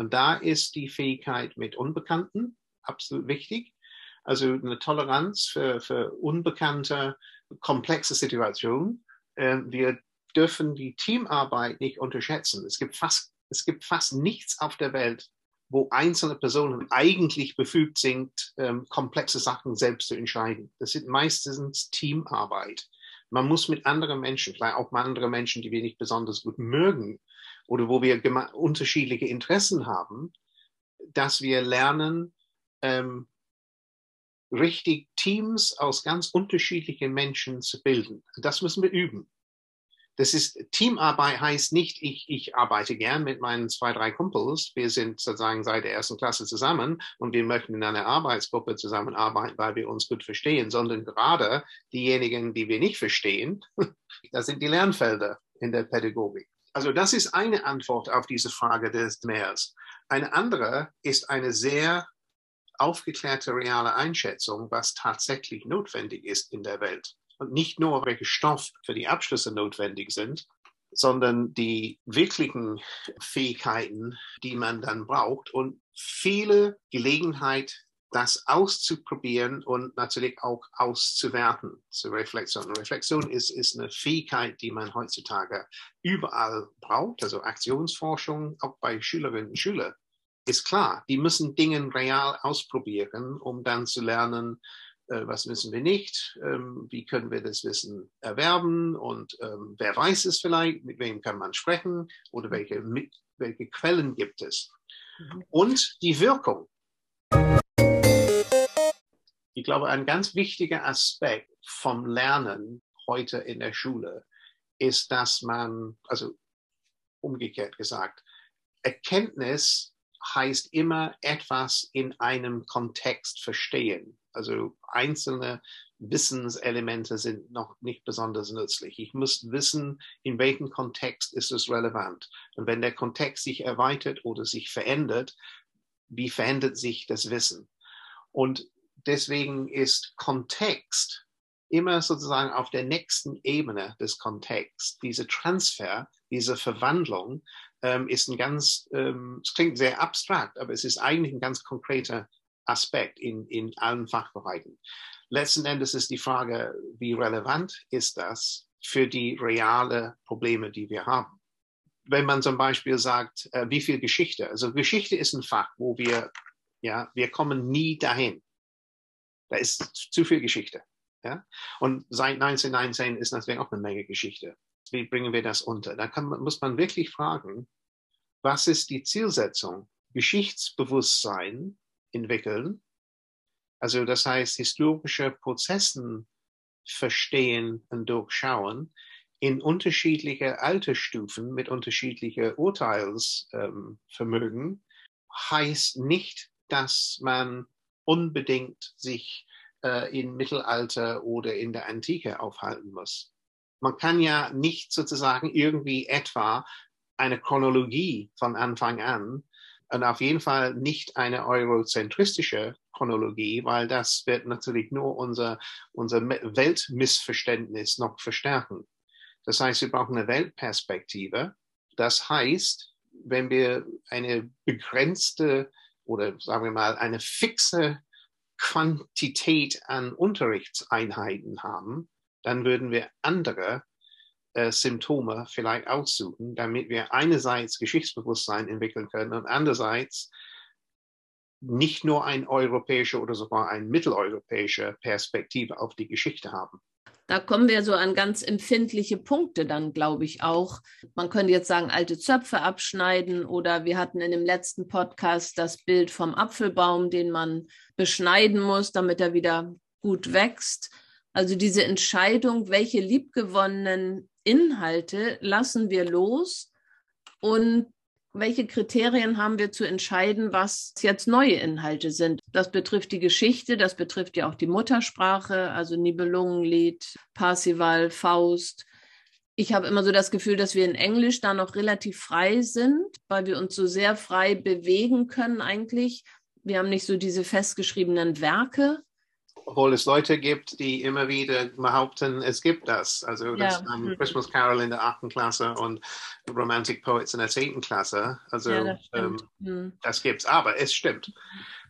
Und da ist die Fähigkeit mit Unbekannten absolut wichtig. Also eine Toleranz für, für unbekannte, komplexe Situationen. Äh, wir dürfen die Teamarbeit nicht unterschätzen. Es gibt fast, es gibt fast nichts auf der Welt, wo einzelne Personen eigentlich befugt sind, ähm, komplexe Sachen selbst zu entscheiden. Das sind meistens Teamarbeit. Man muss mit anderen Menschen, vielleicht auch mal andere Menschen, die wir nicht besonders gut mögen oder wo wir unterschiedliche Interessen haben, dass wir lernen, ähm, richtig Teams aus ganz unterschiedlichen Menschen zu bilden. Das müssen wir üben. Das ist Teamarbeit heißt nicht, ich, ich arbeite gern mit meinen zwei, drei Kumpels. Wir sind sozusagen seit der ersten Klasse zusammen und wir möchten in einer Arbeitsgruppe zusammenarbeiten, weil wir uns gut verstehen, sondern gerade diejenigen, die wir nicht verstehen, <laughs> das sind die Lernfelder in der Pädagogik. Also das ist eine Antwort auf diese Frage des Meers. Eine andere ist eine sehr aufgeklärte reale Einschätzung, was tatsächlich notwendig ist in der Welt und nicht nur, welche Stoff für die Abschlüsse notwendig sind, sondern die wirklichen Fähigkeiten, die man dann braucht und viele Gelegenheit, das auszuprobieren und natürlich auch auszuwerten zur Reflexion. Reflexion ist, ist eine Fähigkeit, die man heutzutage überall braucht, also Aktionsforschung, auch bei Schülerinnen und Schülern. Ist klar, die müssen Dinge real ausprobieren, um dann zu lernen, äh, was wissen wir nicht, ähm, wie können wir das Wissen erwerben und ähm, wer weiß es vielleicht, mit wem kann man sprechen oder welche, welche Quellen gibt es. Mhm. Und die Wirkung. Ich glaube, ein ganz wichtiger Aspekt vom Lernen heute in der Schule ist, dass man, also umgekehrt gesagt, Erkenntnis heißt immer etwas in einem Kontext verstehen. Also einzelne Wissenselemente sind noch nicht besonders nützlich. Ich muss wissen, in welchem Kontext ist es relevant. Und wenn der Kontext sich erweitert oder sich verändert, wie verändert sich das Wissen? Und deswegen ist Kontext immer sozusagen auf der nächsten Ebene des Kontexts. Diese Transfer, diese Verwandlung ähm, ist ein ganz, ähm, es klingt sehr abstrakt, aber es ist eigentlich ein ganz konkreter Aspekt in, in allen Fachbereichen. Letzten Endes ist die Frage, wie relevant ist das für die reale Probleme, die wir haben? Wenn man zum Beispiel sagt, äh, wie viel Geschichte? Also Geschichte ist ein Fach, wo wir, ja, wir kommen nie dahin. Da ist zu viel Geschichte. Ja? Und seit 1919 ist natürlich auch eine Menge Geschichte. Wie bringen wir das unter? Da kann, muss man wirklich fragen, was ist die Zielsetzung? Geschichtsbewusstsein entwickeln. Also das heißt, historische Prozessen verstehen und durchschauen in unterschiedliche Altersstufen mit unterschiedlicher Urteilsvermögen ähm, heißt nicht, dass man unbedingt sich äh, im Mittelalter oder in der Antike aufhalten muss. Man kann ja nicht sozusagen irgendwie etwa eine Chronologie von Anfang an und auf jeden Fall nicht eine eurozentristische Chronologie, weil das wird natürlich nur unser, unser Weltmissverständnis noch verstärken. Das heißt, wir brauchen eine Weltperspektive. Das heißt, wenn wir eine begrenzte oder sagen wir mal eine fixe Quantität an Unterrichtseinheiten haben, dann würden wir andere äh, Symptome vielleicht aussuchen, damit wir einerseits Geschichtsbewusstsein entwickeln können und andererseits nicht nur eine europäische oder sogar eine mitteleuropäische Perspektive auf die Geschichte haben. Da kommen wir so an ganz empfindliche Punkte dann, glaube ich, auch. Man könnte jetzt sagen, alte Zöpfe abschneiden oder wir hatten in dem letzten Podcast das Bild vom Apfelbaum, den man beschneiden muss, damit er wieder gut wächst. Also diese Entscheidung, welche liebgewonnenen Inhalte lassen wir los und welche Kriterien haben wir zu entscheiden, was jetzt neue Inhalte sind? Das betrifft die Geschichte, das betrifft ja auch die Muttersprache, also Nibelungenlied, Parsival, Faust. Ich habe immer so das Gefühl, dass wir in Englisch da noch relativ frei sind, weil wir uns so sehr frei bewegen können eigentlich. Wir haben nicht so diese festgeschriebenen Werke obwohl es Leute gibt, die immer wieder behaupten, es gibt das. Also das ja. um, mhm. Christmas Carol in der achten Klasse und Romantic Poets in der zehnten Klasse. Also ja, das, ähm, mhm. das gibt's. Aber es stimmt.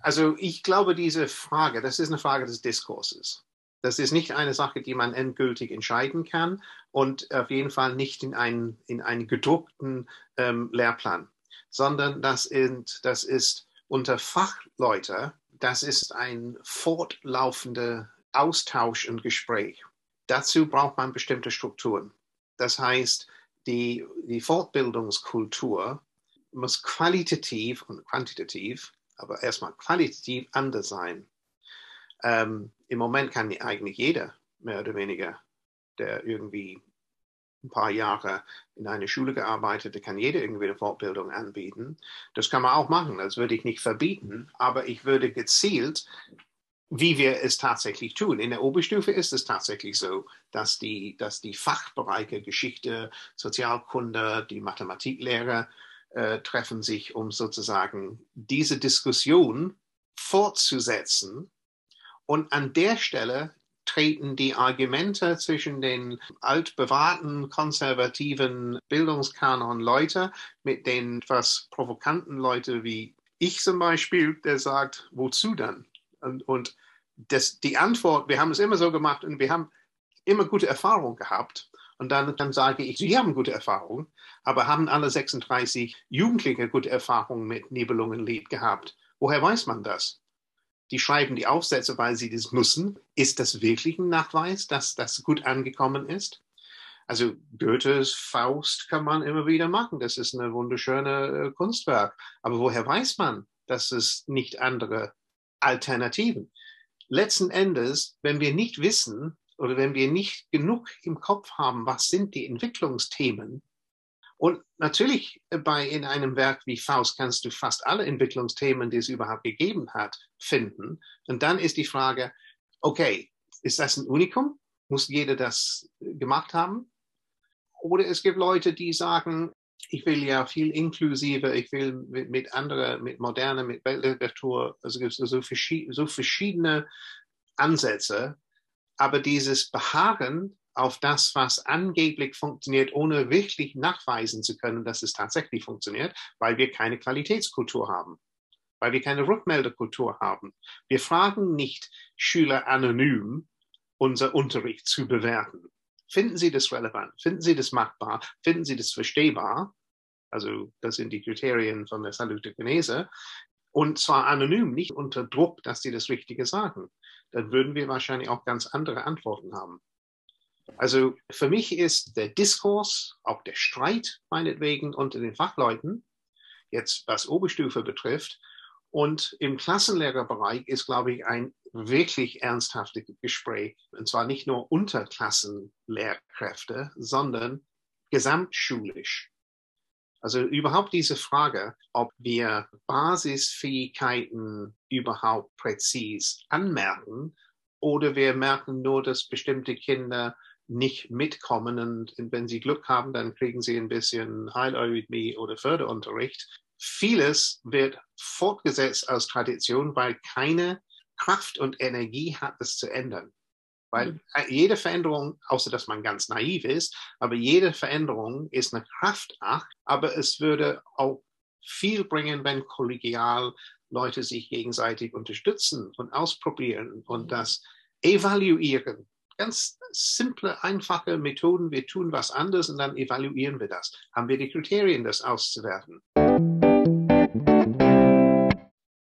Also ich glaube, diese Frage, das ist eine Frage des Diskurses. Das ist nicht eine Sache, die man endgültig entscheiden kann und auf jeden Fall nicht in einen, in einen gedruckten ähm, Lehrplan, sondern das, ist, das ist unter Fachleute das ist ein fortlaufender Austausch und Gespräch. Dazu braucht man bestimmte Strukturen. Das heißt, die, die Fortbildungskultur muss qualitativ und quantitativ, aber erstmal qualitativ anders sein. Ähm, Im Moment kann eigentlich jeder, mehr oder weniger, der irgendwie ein paar Jahre in einer Schule gearbeitet, der kann jeder irgendwie eine Fortbildung anbieten. Das kann man auch machen, das würde ich nicht verbieten, aber ich würde gezielt wie wir es tatsächlich tun. In der Oberstufe ist es tatsächlich so, dass die, dass die Fachbereiche Geschichte, Sozialkunde, die Mathematiklehrer äh, treffen sich, um sozusagen diese Diskussion fortzusetzen. Und an der Stelle treten die Argumente zwischen den altbewahrten, konservativen Bildungskanon Leute mit den etwas provokanten Leute wie ich zum Beispiel, der sagt, wozu dann? Und, und das, die Antwort, wir haben es immer so gemacht und wir haben immer gute Erfahrungen gehabt. Und dann, dann sage ich, Sie haben gute Erfahrungen, aber haben alle 36 Jugendliche gute Erfahrungen mit Nibelungenlied gehabt? Woher weiß man das? Die schreiben die Aufsätze, weil sie das müssen. Ist das wirklich ein Nachweis, dass das gut angekommen ist? Also Goethes Faust kann man immer wieder machen. Das ist eine wunderschöne äh, Kunstwerk. Aber woher weiß man, dass es nicht andere Alternativen. Letzten Endes, wenn wir nicht wissen oder wenn wir nicht genug im Kopf haben, was sind die Entwicklungsthemen, und natürlich bei in einem Werk wie Faust kannst du fast alle Entwicklungsthemen, die es überhaupt gegeben hat, finden. Und dann ist die Frage, okay, ist das ein Unikum? Muss jeder das gemacht haben? Oder es gibt Leute, die sagen, ich will ja viel inklusiver, ich will mit, mit anderen, mit moderner, mit Weltliteratur, also gibt es so, so verschiedene Ansätze, aber dieses Beharren auf das, was angeblich funktioniert, ohne wirklich nachweisen zu können, dass es tatsächlich funktioniert, weil wir keine Qualitätskultur haben, weil wir keine Rückmeldekultur haben. Wir fragen nicht Schüler anonym, unser Unterricht zu bewerten. Finden Sie das relevant? Finden Sie das machbar? Finden Sie das verstehbar? Also das sind die Kriterien von der Salutogenese. Und zwar anonym, nicht unter Druck, dass sie das Richtige sagen. Dann würden wir wahrscheinlich auch ganz andere Antworten haben. Also für mich ist der Diskurs, auch der Streit meinetwegen unter den Fachleuten, jetzt was Oberstufe betrifft, und im Klassenlehrerbereich ist, glaube ich, ein wirklich ernsthaftes Gespräch. Und zwar nicht nur unter Klassenlehrkräfte, sondern gesamtschulisch. Also überhaupt diese Frage, ob wir Basisfähigkeiten überhaupt präzis anmerken oder wir merken nur, dass bestimmte Kinder nicht mitkommen und wenn sie Glück haben, dann kriegen sie ein bisschen Heileurythmie oder Förderunterricht. Vieles wird fortgesetzt aus Tradition, weil keine Kraft und Energie hat, es zu ändern. Weil mhm. jede Veränderung, außer dass man ganz naiv ist, aber jede Veränderung ist eine Kraftakt, aber es würde auch viel bringen, wenn kollegial Leute sich gegenseitig unterstützen und ausprobieren und mhm. das evaluieren. Ganz simple, einfache Methoden. Wir tun was anderes und dann evaluieren wir das. Haben wir die Kriterien, das auszuwerten?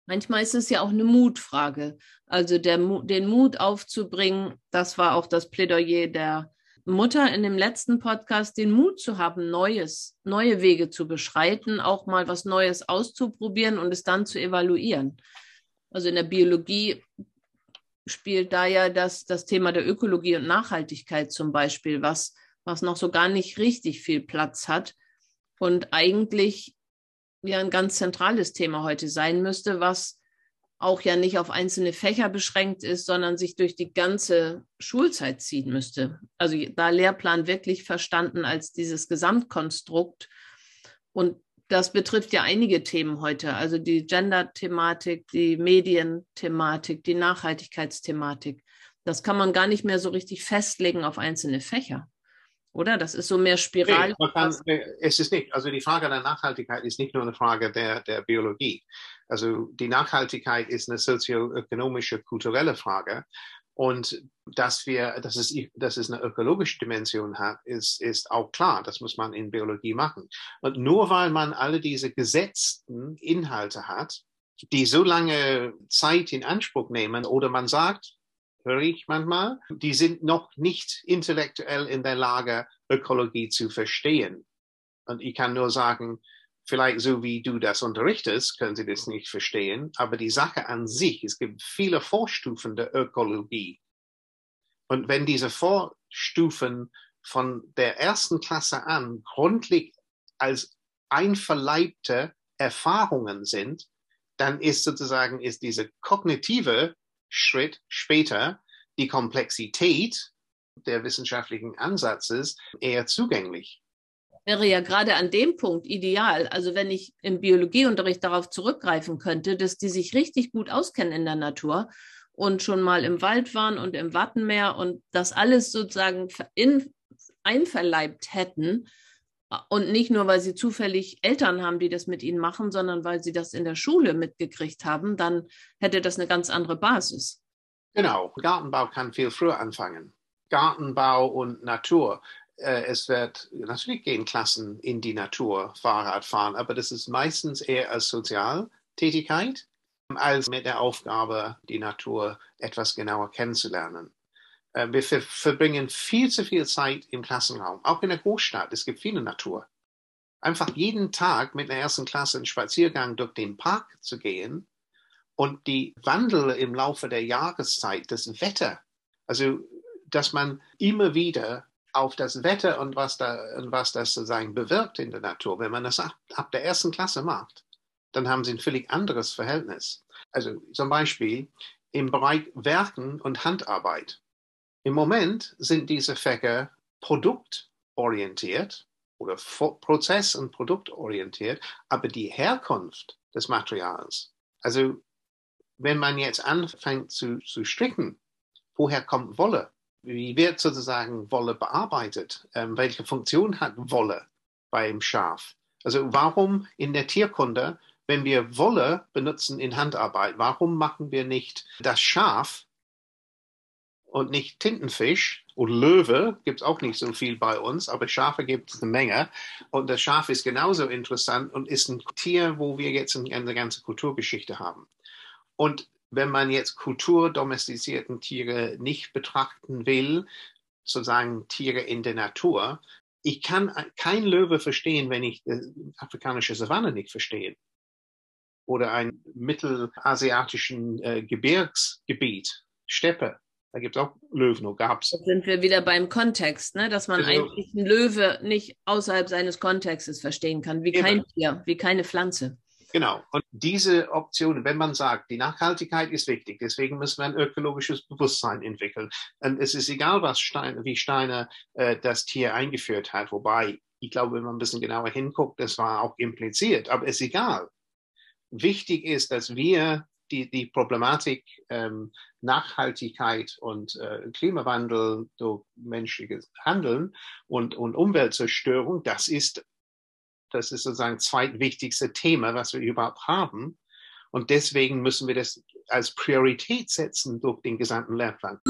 Manchmal ist es ja auch eine Mutfrage. Also der, den Mut aufzubringen, das war auch das Plädoyer der Mutter in dem letzten Podcast, den Mut zu haben, Neues, neue Wege zu beschreiten, auch mal was Neues auszuprobieren und es dann zu evaluieren. Also in der Biologie spielt da ja das, das Thema der Ökologie und Nachhaltigkeit zum Beispiel, was, was noch so gar nicht richtig viel Platz hat und eigentlich ja ein ganz zentrales Thema heute sein müsste, was auch ja nicht auf einzelne Fächer beschränkt ist, sondern sich durch die ganze Schulzeit ziehen müsste. Also da Lehrplan wirklich verstanden als dieses Gesamtkonstrukt. Und das betrifft ja einige Themen heute, also die Gender-Thematik, die Medienthematik, die Nachhaltigkeitsthematik. Das kann man gar nicht mehr so richtig festlegen auf einzelne Fächer oder? Das ist so mehr Spiral. Nee, kann, es ist nicht. Also die Frage der Nachhaltigkeit ist nicht nur eine Frage der, der Biologie. Also die Nachhaltigkeit ist eine sozioökonomische, kulturelle Frage. Und dass wir, dass es, dass es eine ökologische Dimension hat, ist, ist auch klar. Das muss man in Biologie machen. Und nur weil man alle diese gesetzten Inhalte hat, die so lange Zeit in Anspruch nehmen, oder man sagt, höre ich manchmal, die sind noch nicht intellektuell in der Lage, Ökologie zu verstehen. Und ich kann nur sagen, vielleicht so wie du das unterrichtest, können sie das nicht verstehen, aber die Sache an sich, es gibt viele Vorstufen der Ökologie. Und wenn diese Vorstufen von der ersten Klasse an grundlegend als einverleibte Erfahrungen sind, dann ist sozusagen ist diese kognitive Schritt später die Komplexität der wissenschaftlichen Ansatzes eher zugänglich. Wäre ja gerade an dem Punkt ideal. Also wenn ich im Biologieunterricht darauf zurückgreifen könnte, dass die sich richtig gut auskennen in der Natur und schon mal im Wald waren und im Wattenmeer und das alles sozusagen in, einverleibt hätten, und nicht nur, weil sie zufällig Eltern haben, die das mit ihnen machen, sondern weil sie das in der Schule mitgekriegt haben, dann hätte das eine ganz andere Basis. Genau, Gartenbau kann viel früher anfangen. Gartenbau und Natur. Äh, es wird natürlich gehen Klassen in die Natur Fahrrad fahren, aber das ist meistens eher als Sozialtätigkeit als mit der Aufgabe, die Natur etwas genauer kennenzulernen. Äh, wir verbringen viel zu viel Zeit im Klassenraum, auch in der Großstadt. Es gibt viele Natur. Einfach jeden Tag mit der ersten Klasse einen Spaziergang durch den Park zu gehen und die Wandel im Laufe der Jahreszeit, das Wetter, also dass man immer wieder auf das Wetter und was, da, was das sozusagen bewirkt in der Natur, wenn man das ab, ab der ersten Klasse macht, dann haben sie ein völlig anderes Verhältnis. Also zum Beispiel im Bereich Werken und Handarbeit im Moment sind diese Fächer produktorientiert oder prozess- und produktorientiert, aber die Herkunft des Materials, also wenn man jetzt anfängt zu, zu stricken, woher kommt Wolle? Wie wird sozusagen Wolle bearbeitet? Ähm, welche Funktion hat Wolle beim Schaf? Also warum in der Tierkunde, wenn wir Wolle benutzen in Handarbeit, warum machen wir nicht das Schaf und nicht Tintenfisch und Löwe gibt es auch nicht so viel bei uns, aber Schafe gibt es eine Menge. Und das Schaf ist genauso interessant und ist ein Tier, wo wir jetzt eine ganze Kulturgeschichte haben. Und wenn man jetzt kulturdomestizierten Tiere nicht betrachten will, sozusagen Tiere in der Natur, ich kann kein Löwe verstehen, wenn ich die afrikanische Savanne nicht verstehe. Oder ein mittelasiatischen äh, Gebirgsgebiet, Steppe da gibt es auch Löwen, oder gab es. Da sind wir wieder beim Kontext, ne? dass man also, eigentlich einen Löwe nicht außerhalb seines Kontextes verstehen kann, wie kein Tier, wie keine Pflanze. Genau. Und diese Optionen, wenn man sagt, die Nachhaltigkeit ist wichtig, deswegen müssen wir ein ökologisches Bewusstsein entwickeln. Und es ist egal, was Stein, wie Steiner äh, das Tier eingeführt hat, wobei ich glaube, wenn man ein bisschen genauer hinguckt, das war auch impliziert, aber es ist egal. Wichtig ist, dass wir die, die Problematik ähm, Nachhaltigkeit und äh, Klimawandel durch menschliches Handeln und, und Umweltzerstörung, das ist, das ist sozusagen zweitwichtigste Thema, was wir überhaupt haben. Und deswegen müssen wir das als Priorität setzen durch den gesamten Lehrplan.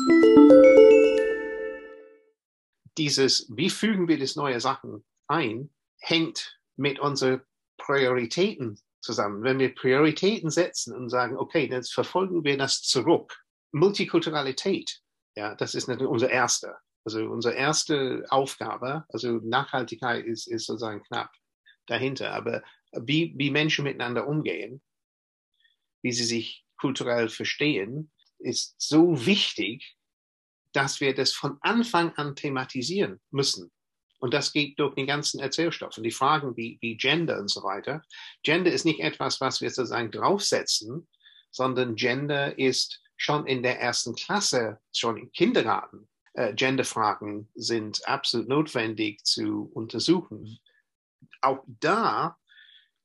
Dieses, wie fügen wir das neue Sachen ein, hängt mit unseren Prioritäten zusammen. Wenn wir Prioritäten setzen und sagen, okay, dann verfolgen wir das zurück. Multikulturalität, ja, das ist natürlich unser erster. Also unsere erste Aufgabe, also Nachhaltigkeit ist, ist sozusagen knapp dahinter. Aber wie, wie Menschen miteinander umgehen, wie sie sich kulturell verstehen, ist so wichtig, dass wir das von Anfang an thematisieren müssen. Und das geht durch den ganzen Erzählstoff. Und die Fragen wie, wie Gender und so weiter. Gender ist nicht etwas, was wir sozusagen draufsetzen, sondern Gender ist schon in der ersten Klasse, schon im Kindergarten. Äh, Genderfragen sind absolut notwendig zu untersuchen. Auch da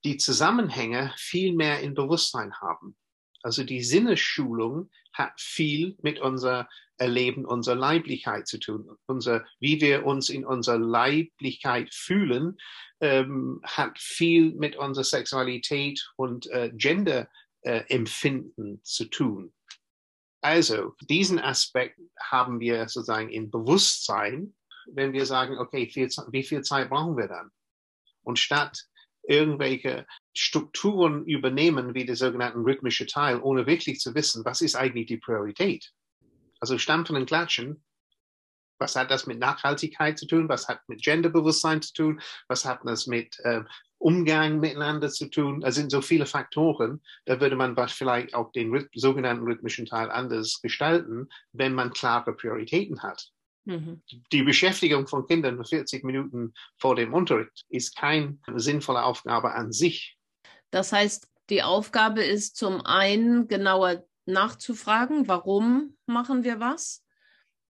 die Zusammenhänge viel mehr in Bewusstsein haben. Also die Sinnesschulung hat viel mit unser Erleben unserer Leiblichkeit zu tun. Unser, wie wir uns in unserer Leiblichkeit fühlen, ähm, hat viel mit unserer Sexualität und äh, Gender-Empfinden äh, zu tun. Also, diesen Aspekt haben wir sozusagen im Bewusstsein, wenn wir sagen, okay, viel, wie viel Zeit brauchen wir dann? Und statt irgendwelche Strukturen übernehmen, wie der sogenannten rhythmische Teil, ohne wirklich zu wissen, was ist eigentlich die Priorität. Also Stampfen und Klatschen, was hat das mit Nachhaltigkeit zu tun? Was hat mit Genderbewusstsein zu tun? Was hat das mit äh, Umgang miteinander zu tun. Es sind so viele Faktoren, da würde man vielleicht auch den sogenannten rhythmischen Teil anders gestalten, wenn man klare Prioritäten hat. Mhm. Die Beschäftigung von Kindern für 40 Minuten vor dem Unterricht ist keine sinnvolle Aufgabe an sich. Das heißt, die Aufgabe ist zum einen genauer nachzufragen, warum machen wir was,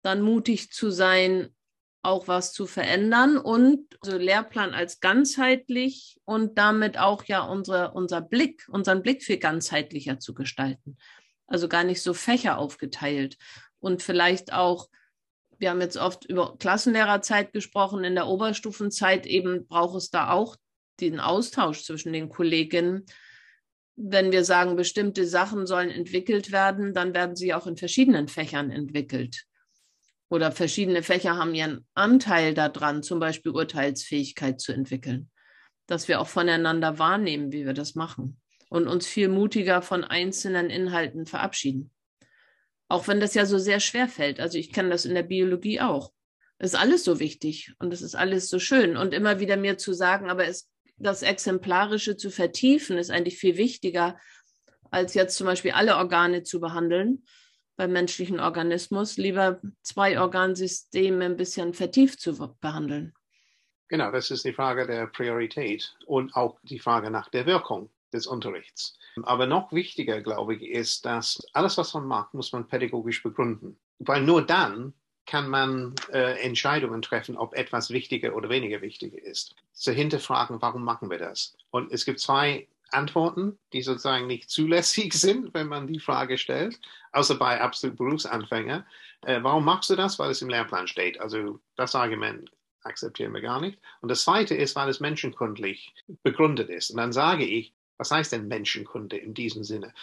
dann mutig zu sein, auch was zu verändern und also Lehrplan als ganzheitlich und damit auch ja unsere, unser Blick, unseren Blick viel ganzheitlicher zu gestalten. Also gar nicht so Fächer aufgeteilt und vielleicht auch wir haben jetzt oft über Klassenlehrerzeit gesprochen. In der Oberstufenzeit eben braucht es da auch den Austausch zwischen den Kolleginnen. Wenn wir sagen, bestimmte Sachen sollen entwickelt werden, dann werden sie auch in verschiedenen Fächern entwickelt oder verschiedene Fächer haben ihren Anteil daran, zum Beispiel Urteilsfähigkeit zu entwickeln, dass wir auch voneinander wahrnehmen, wie wir das machen und uns viel mutiger von einzelnen Inhalten verabschieden. Auch wenn das ja so sehr schwer fällt. Also ich kenne das in der Biologie auch. Es ist alles so wichtig und es ist alles so schön. Und immer wieder mir zu sagen, aber es, das Exemplarische zu vertiefen, ist eigentlich viel wichtiger, als jetzt zum Beispiel alle Organe zu behandeln, beim menschlichen Organismus, lieber zwei Organsysteme ein bisschen vertieft zu behandeln. Genau, das ist die Frage der Priorität und auch die Frage nach der Wirkung des Unterrichts. Aber noch wichtiger, glaube ich, ist, dass alles, was man macht, muss man pädagogisch begründen. Weil nur dann kann man äh, Entscheidungen treffen, ob etwas wichtiger oder weniger wichtig ist. Zu hinterfragen, warum machen wir das? Und es gibt zwei Antworten, die sozusagen nicht zulässig <laughs> sind, wenn man die Frage stellt, außer bei absolut Berufsanfänger. Äh, warum machst du das? Weil es im Lehrplan steht. Also das Argument akzeptieren wir gar nicht. Und das Zweite ist, weil es menschenkundlich begründet ist. Und dann sage ich, was heißt denn Menschenkunde in diesem Sinne?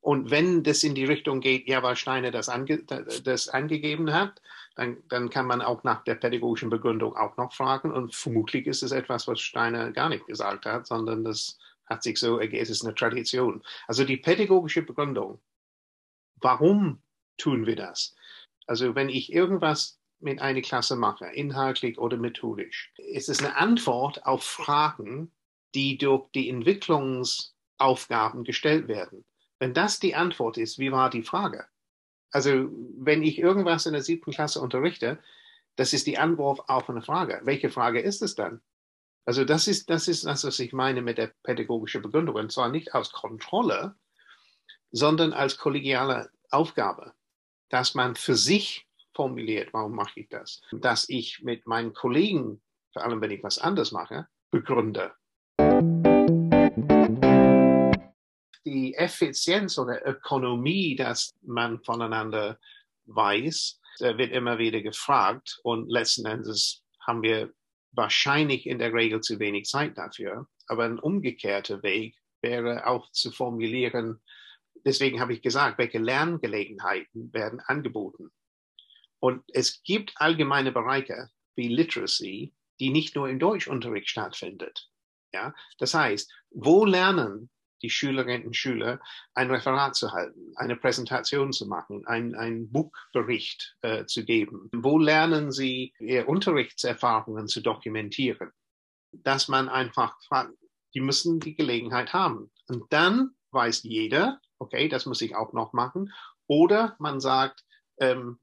Und wenn das in die Richtung geht, ja, weil Steiner das, ange, das angegeben hat, dann, dann kann man auch nach der pädagogischen Begründung auch noch fragen. Und vermutlich ist es etwas, was Steiner gar nicht gesagt hat, sondern das hat sich so ergeben, es ist eine Tradition. Also die pädagogische Begründung, warum tun wir das? Also wenn ich irgendwas mit einer Klasse mache, inhaltlich oder methodisch, ist es eine Antwort auf Fragen, die durch die Entwicklungsaufgaben gestellt werden. Wenn das die Antwort ist, wie war die Frage? Also wenn ich irgendwas in der siebten Klasse unterrichte, das ist die Antwort auf eine Frage. Welche Frage ist es dann? Also das ist, das ist das, was ich meine mit der pädagogischen Begründung. Und zwar nicht als Kontrolle, sondern als kollegiale Aufgabe, dass man für sich formuliert, warum mache ich das? Dass ich mit meinen Kollegen, vor allem wenn ich was anderes mache, begründe. Die Effizienz oder Ökonomie, dass man voneinander weiß, wird immer wieder gefragt und letzten Endes haben wir wahrscheinlich in der Regel zu wenig Zeit dafür. Aber ein umgekehrter Weg wäre auch zu formulieren, deswegen habe ich gesagt, welche Lerngelegenheiten werden angeboten. Und es gibt allgemeine Bereiche wie Literacy, die nicht nur im Deutschunterricht stattfindet. Ja, das heißt, wo lernen die Schülerinnen und Schüler ein Referat zu halten, eine Präsentation zu machen, ein, ein Buchbericht äh, zu geben? Wo lernen sie ihre Unterrichtserfahrungen zu dokumentieren? Dass man einfach fragt, die müssen die Gelegenheit haben. Und dann weiß jeder, okay, das muss ich auch noch machen. Oder man sagt, ähm,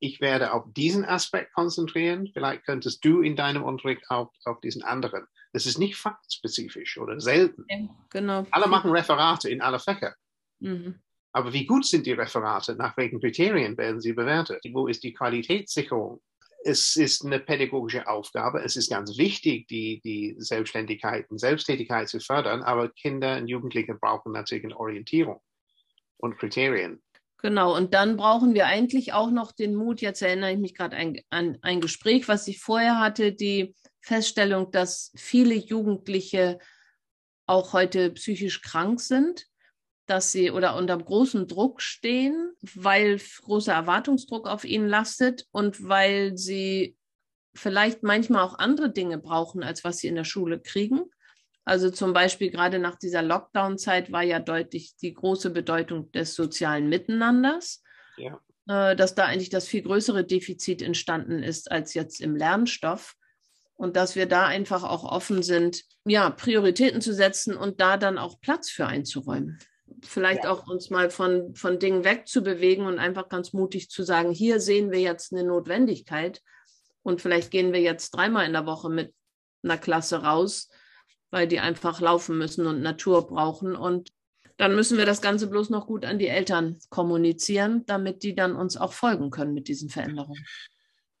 ich werde auf diesen Aspekt konzentrieren. Vielleicht könntest du in deinem Unterricht auch auf diesen anderen. Das ist nicht faktspezifisch oder selten. Ja, genau. Alle machen Referate in alle Fächer. Mhm. Aber wie gut sind die Referate? Nach welchen Kriterien werden sie bewertet? Wo ist die Qualitätssicherung? Es ist eine pädagogische Aufgabe. Es ist ganz wichtig, die, die Selbstständigkeit und Selbsttätigkeit zu fördern. Aber Kinder und Jugendliche brauchen natürlich eine Orientierung und Kriterien. Genau, und dann brauchen wir eigentlich auch noch den Mut, jetzt erinnere ich mich gerade an, an ein Gespräch, was ich vorher hatte, die Feststellung, dass viele Jugendliche auch heute psychisch krank sind, dass sie oder unter großem Druck stehen, weil großer Erwartungsdruck auf ihnen lastet und weil sie vielleicht manchmal auch andere Dinge brauchen, als was sie in der Schule kriegen. Also zum Beispiel gerade nach dieser Lockdown-Zeit war ja deutlich die große Bedeutung des sozialen Miteinanders. Ja. Äh, dass da eigentlich das viel größere Defizit entstanden ist als jetzt im Lernstoff. und dass wir da einfach auch offen sind, ja, Prioritäten zu setzen und da dann auch Platz für einzuräumen. Vielleicht ja. auch uns mal von, von Dingen wegzubewegen und einfach ganz mutig zu sagen, hier sehen wir jetzt eine Notwendigkeit und vielleicht gehen wir jetzt dreimal in der Woche mit einer Klasse raus, weil die einfach laufen müssen und Natur brauchen und dann müssen wir das Ganze bloß noch gut an die Eltern kommunizieren, damit die dann uns auch folgen können mit diesen Veränderungen.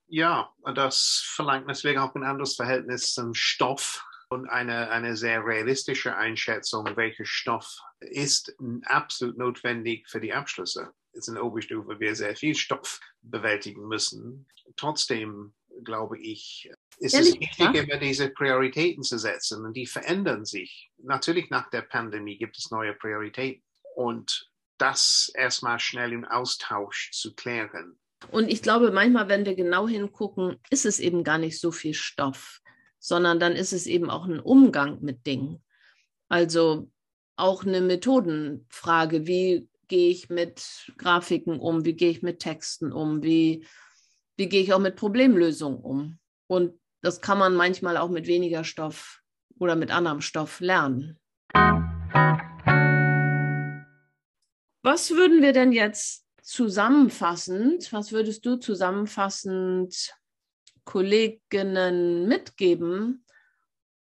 Ja, das verlangt deswegen auch ein anderes Verhältnis zum Stoff und eine, eine sehr realistische Einschätzung, welcher Stoff ist absolut notwendig für die Abschlüsse. Jetzt in der Oberstufe wir sehr viel Stoff bewältigen müssen. Trotzdem glaube ich, ist Ehrlich, es wichtig, ja? immer diese Prioritäten zu setzen und die verändern sich. Natürlich nach der Pandemie gibt es neue Prioritäten und das erstmal schnell im Austausch zu klären. Und ich glaube, manchmal, wenn wir genau hingucken, ist es eben gar nicht so viel Stoff, sondern dann ist es eben auch ein Umgang mit Dingen. Also auch eine Methodenfrage, wie gehe ich mit Grafiken um, wie gehe ich mit Texten um, wie, wie gehe ich auch mit Problemlösungen um. Und das kann man manchmal auch mit weniger Stoff oder mit anderem Stoff lernen. Was würden wir denn jetzt zusammenfassend, was würdest du zusammenfassend Kolleginnen mitgeben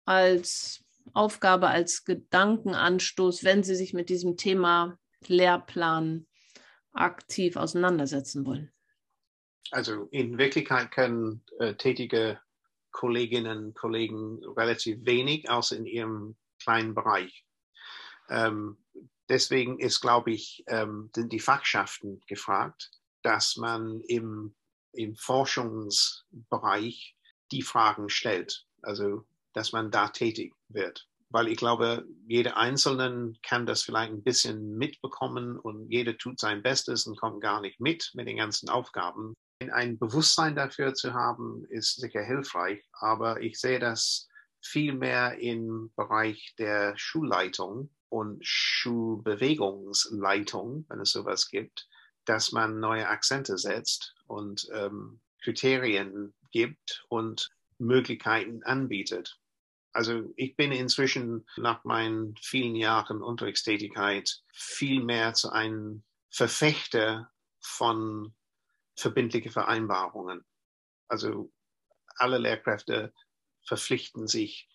als Aufgabe, als Gedankenanstoß, wenn sie sich mit diesem Thema Lehrplan aktiv auseinandersetzen wollen? Also in Wirklichkeit können äh, tätige Kolleginnen und Kollegen relativ wenig, außer in ihrem kleinen Bereich. Ähm, deswegen ist, glaube ich, ähm, sind die Fachschaften gefragt, dass man im, im Forschungsbereich die Fragen stellt, also dass man da tätig wird. Weil ich glaube, jeder Einzelne kann das vielleicht ein bisschen mitbekommen und jeder tut sein Bestes und kommt gar nicht mit mit den ganzen Aufgaben. Ein Bewusstsein dafür zu haben, ist sicher hilfreich, aber ich sehe das viel mehr im Bereich der Schulleitung und Schulbewegungsleitung, wenn es sowas gibt, dass man neue Akzente setzt und ähm, Kriterien gibt und Möglichkeiten anbietet. Also ich bin inzwischen nach meinen vielen Jahren Unterrichtstätigkeit viel mehr zu einem Verfechter von verbindlichen Vereinbarungen. Also alle Lehrkräfte verpflichten sich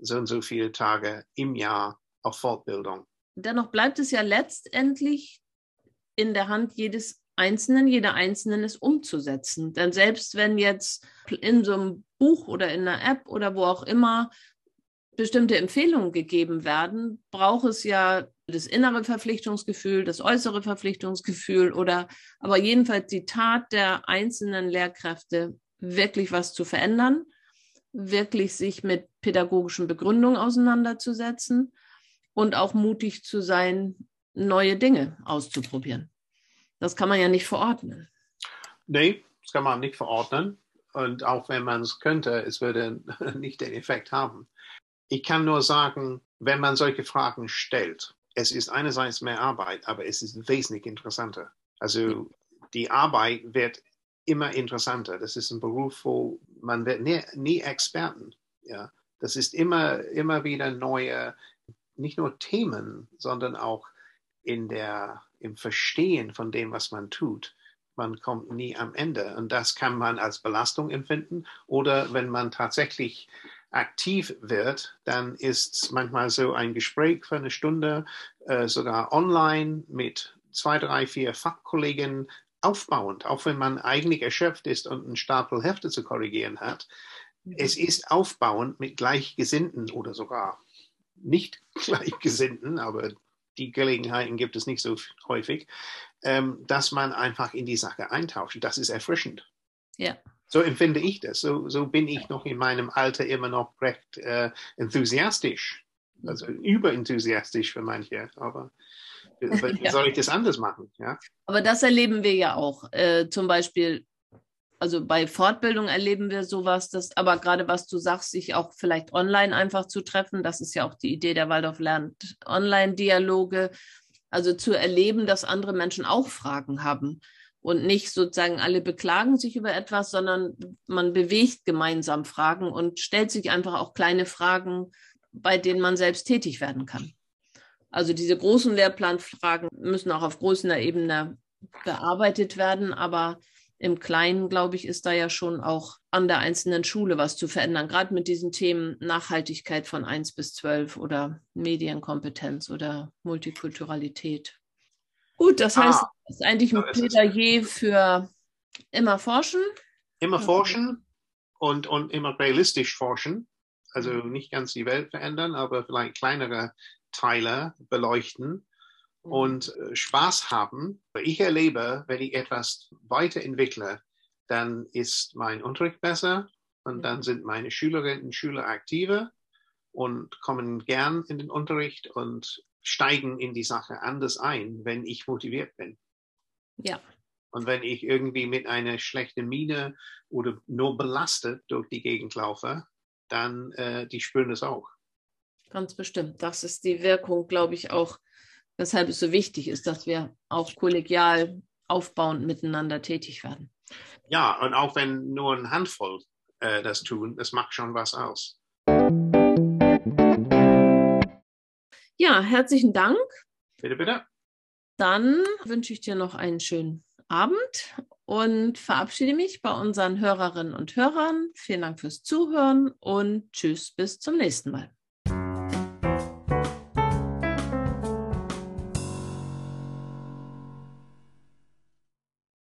so und so viele Tage im Jahr auf Fortbildung. Dennoch bleibt es ja letztendlich in der Hand jedes Einzelnen, jeder Einzelnen es umzusetzen. Denn selbst wenn jetzt in so einem Buch oder in einer App oder wo auch immer bestimmte Empfehlungen gegeben werden, braucht es ja das innere Verpflichtungsgefühl, das äußere Verpflichtungsgefühl oder aber jedenfalls die Tat der einzelnen Lehrkräfte, wirklich was zu verändern, wirklich sich mit pädagogischen Begründungen auseinanderzusetzen und auch mutig zu sein, neue Dinge auszuprobieren. Das kann man ja nicht verordnen. Nee, das kann man nicht verordnen. Und auch wenn man es könnte, es würde <laughs> nicht den Effekt haben. Ich kann nur sagen, wenn man solche Fragen stellt, es ist einerseits mehr Arbeit, aber es ist wesentlich interessanter. Also die Arbeit wird immer interessanter. Das ist ein Beruf, wo man wird nie, nie Experten. Ja, das ist immer, immer wieder neue nicht nur Themen, sondern auch in der, im Verstehen von dem, was man tut. Man kommt nie am Ende. Und das kann man als Belastung empfinden. Oder wenn man tatsächlich aktiv wird, dann ist manchmal so ein Gespräch für eine Stunde, äh, sogar online mit zwei, drei, vier Fachkollegen aufbauend, auch wenn man eigentlich erschöpft ist und einen Stapel Hefte zu korrigieren hat. Mhm. Es ist aufbauend mit Gleichgesinnten oder sogar nicht <laughs> Gleichgesinnten, aber die Gelegenheiten gibt es nicht so häufig, ähm, dass man einfach in die Sache eintaucht. Das ist erfrischend. Ja. So empfinde ich das. So, so bin ich noch in meinem Alter immer noch recht äh, enthusiastisch. Also überenthusiastisch für manche, aber <laughs> wie ja. soll ich das anders machen? Ja? Aber das erleben wir ja auch. Äh, zum Beispiel also bei Fortbildung erleben wir sowas, dass, aber gerade was du sagst, sich auch vielleicht online einfach zu treffen, das ist ja auch die Idee der Waldorf lernt Online-Dialoge, also zu erleben, dass andere Menschen auch Fragen haben und nicht sozusagen alle beklagen sich über etwas, sondern man bewegt gemeinsam Fragen und stellt sich einfach auch kleine Fragen, bei denen man selbst tätig werden kann. Also diese großen Lehrplanfragen müssen auch auf großer Ebene bearbeitet werden, aber im Kleinen, glaube ich, ist da ja schon auch an der einzelnen Schule was zu verändern, gerade mit diesen Themen Nachhaltigkeit von 1 bis 12 oder Medienkompetenz oder Multikulturalität. Gut, das heißt, ah, es ist eigentlich ein Plädoyer für immer forschen. Immer forschen und, und immer realistisch forschen. Also nicht ganz die Welt verändern, aber vielleicht kleinere Teile beleuchten Mhm. und äh, Spaß haben. Ich erlebe, wenn ich etwas weiterentwickle, dann ist mein Unterricht besser und dann mhm. sind meine Schülerinnen und Schüler aktiver und kommen gern in den Unterricht und steigen in die Sache anders ein, wenn ich motiviert bin. Ja. Und wenn ich irgendwie mit einer schlechten Miene oder nur belastet durch die Gegend laufe, dann äh, die spüren es auch. Ganz bestimmt. Das ist die Wirkung, glaube ich, auch weshalb es so wichtig ist, dass wir auch kollegial aufbauend miteinander tätig werden. Ja, und auch wenn nur eine Handvoll äh, das tun, das macht schon was aus. Ja, herzlichen Dank. Bitte, bitte. Dann wünsche ich dir noch einen schönen Abend und verabschiede mich bei unseren Hörerinnen und Hörern. Vielen Dank fürs Zuhören und tschüss bis zum nächsten Mal.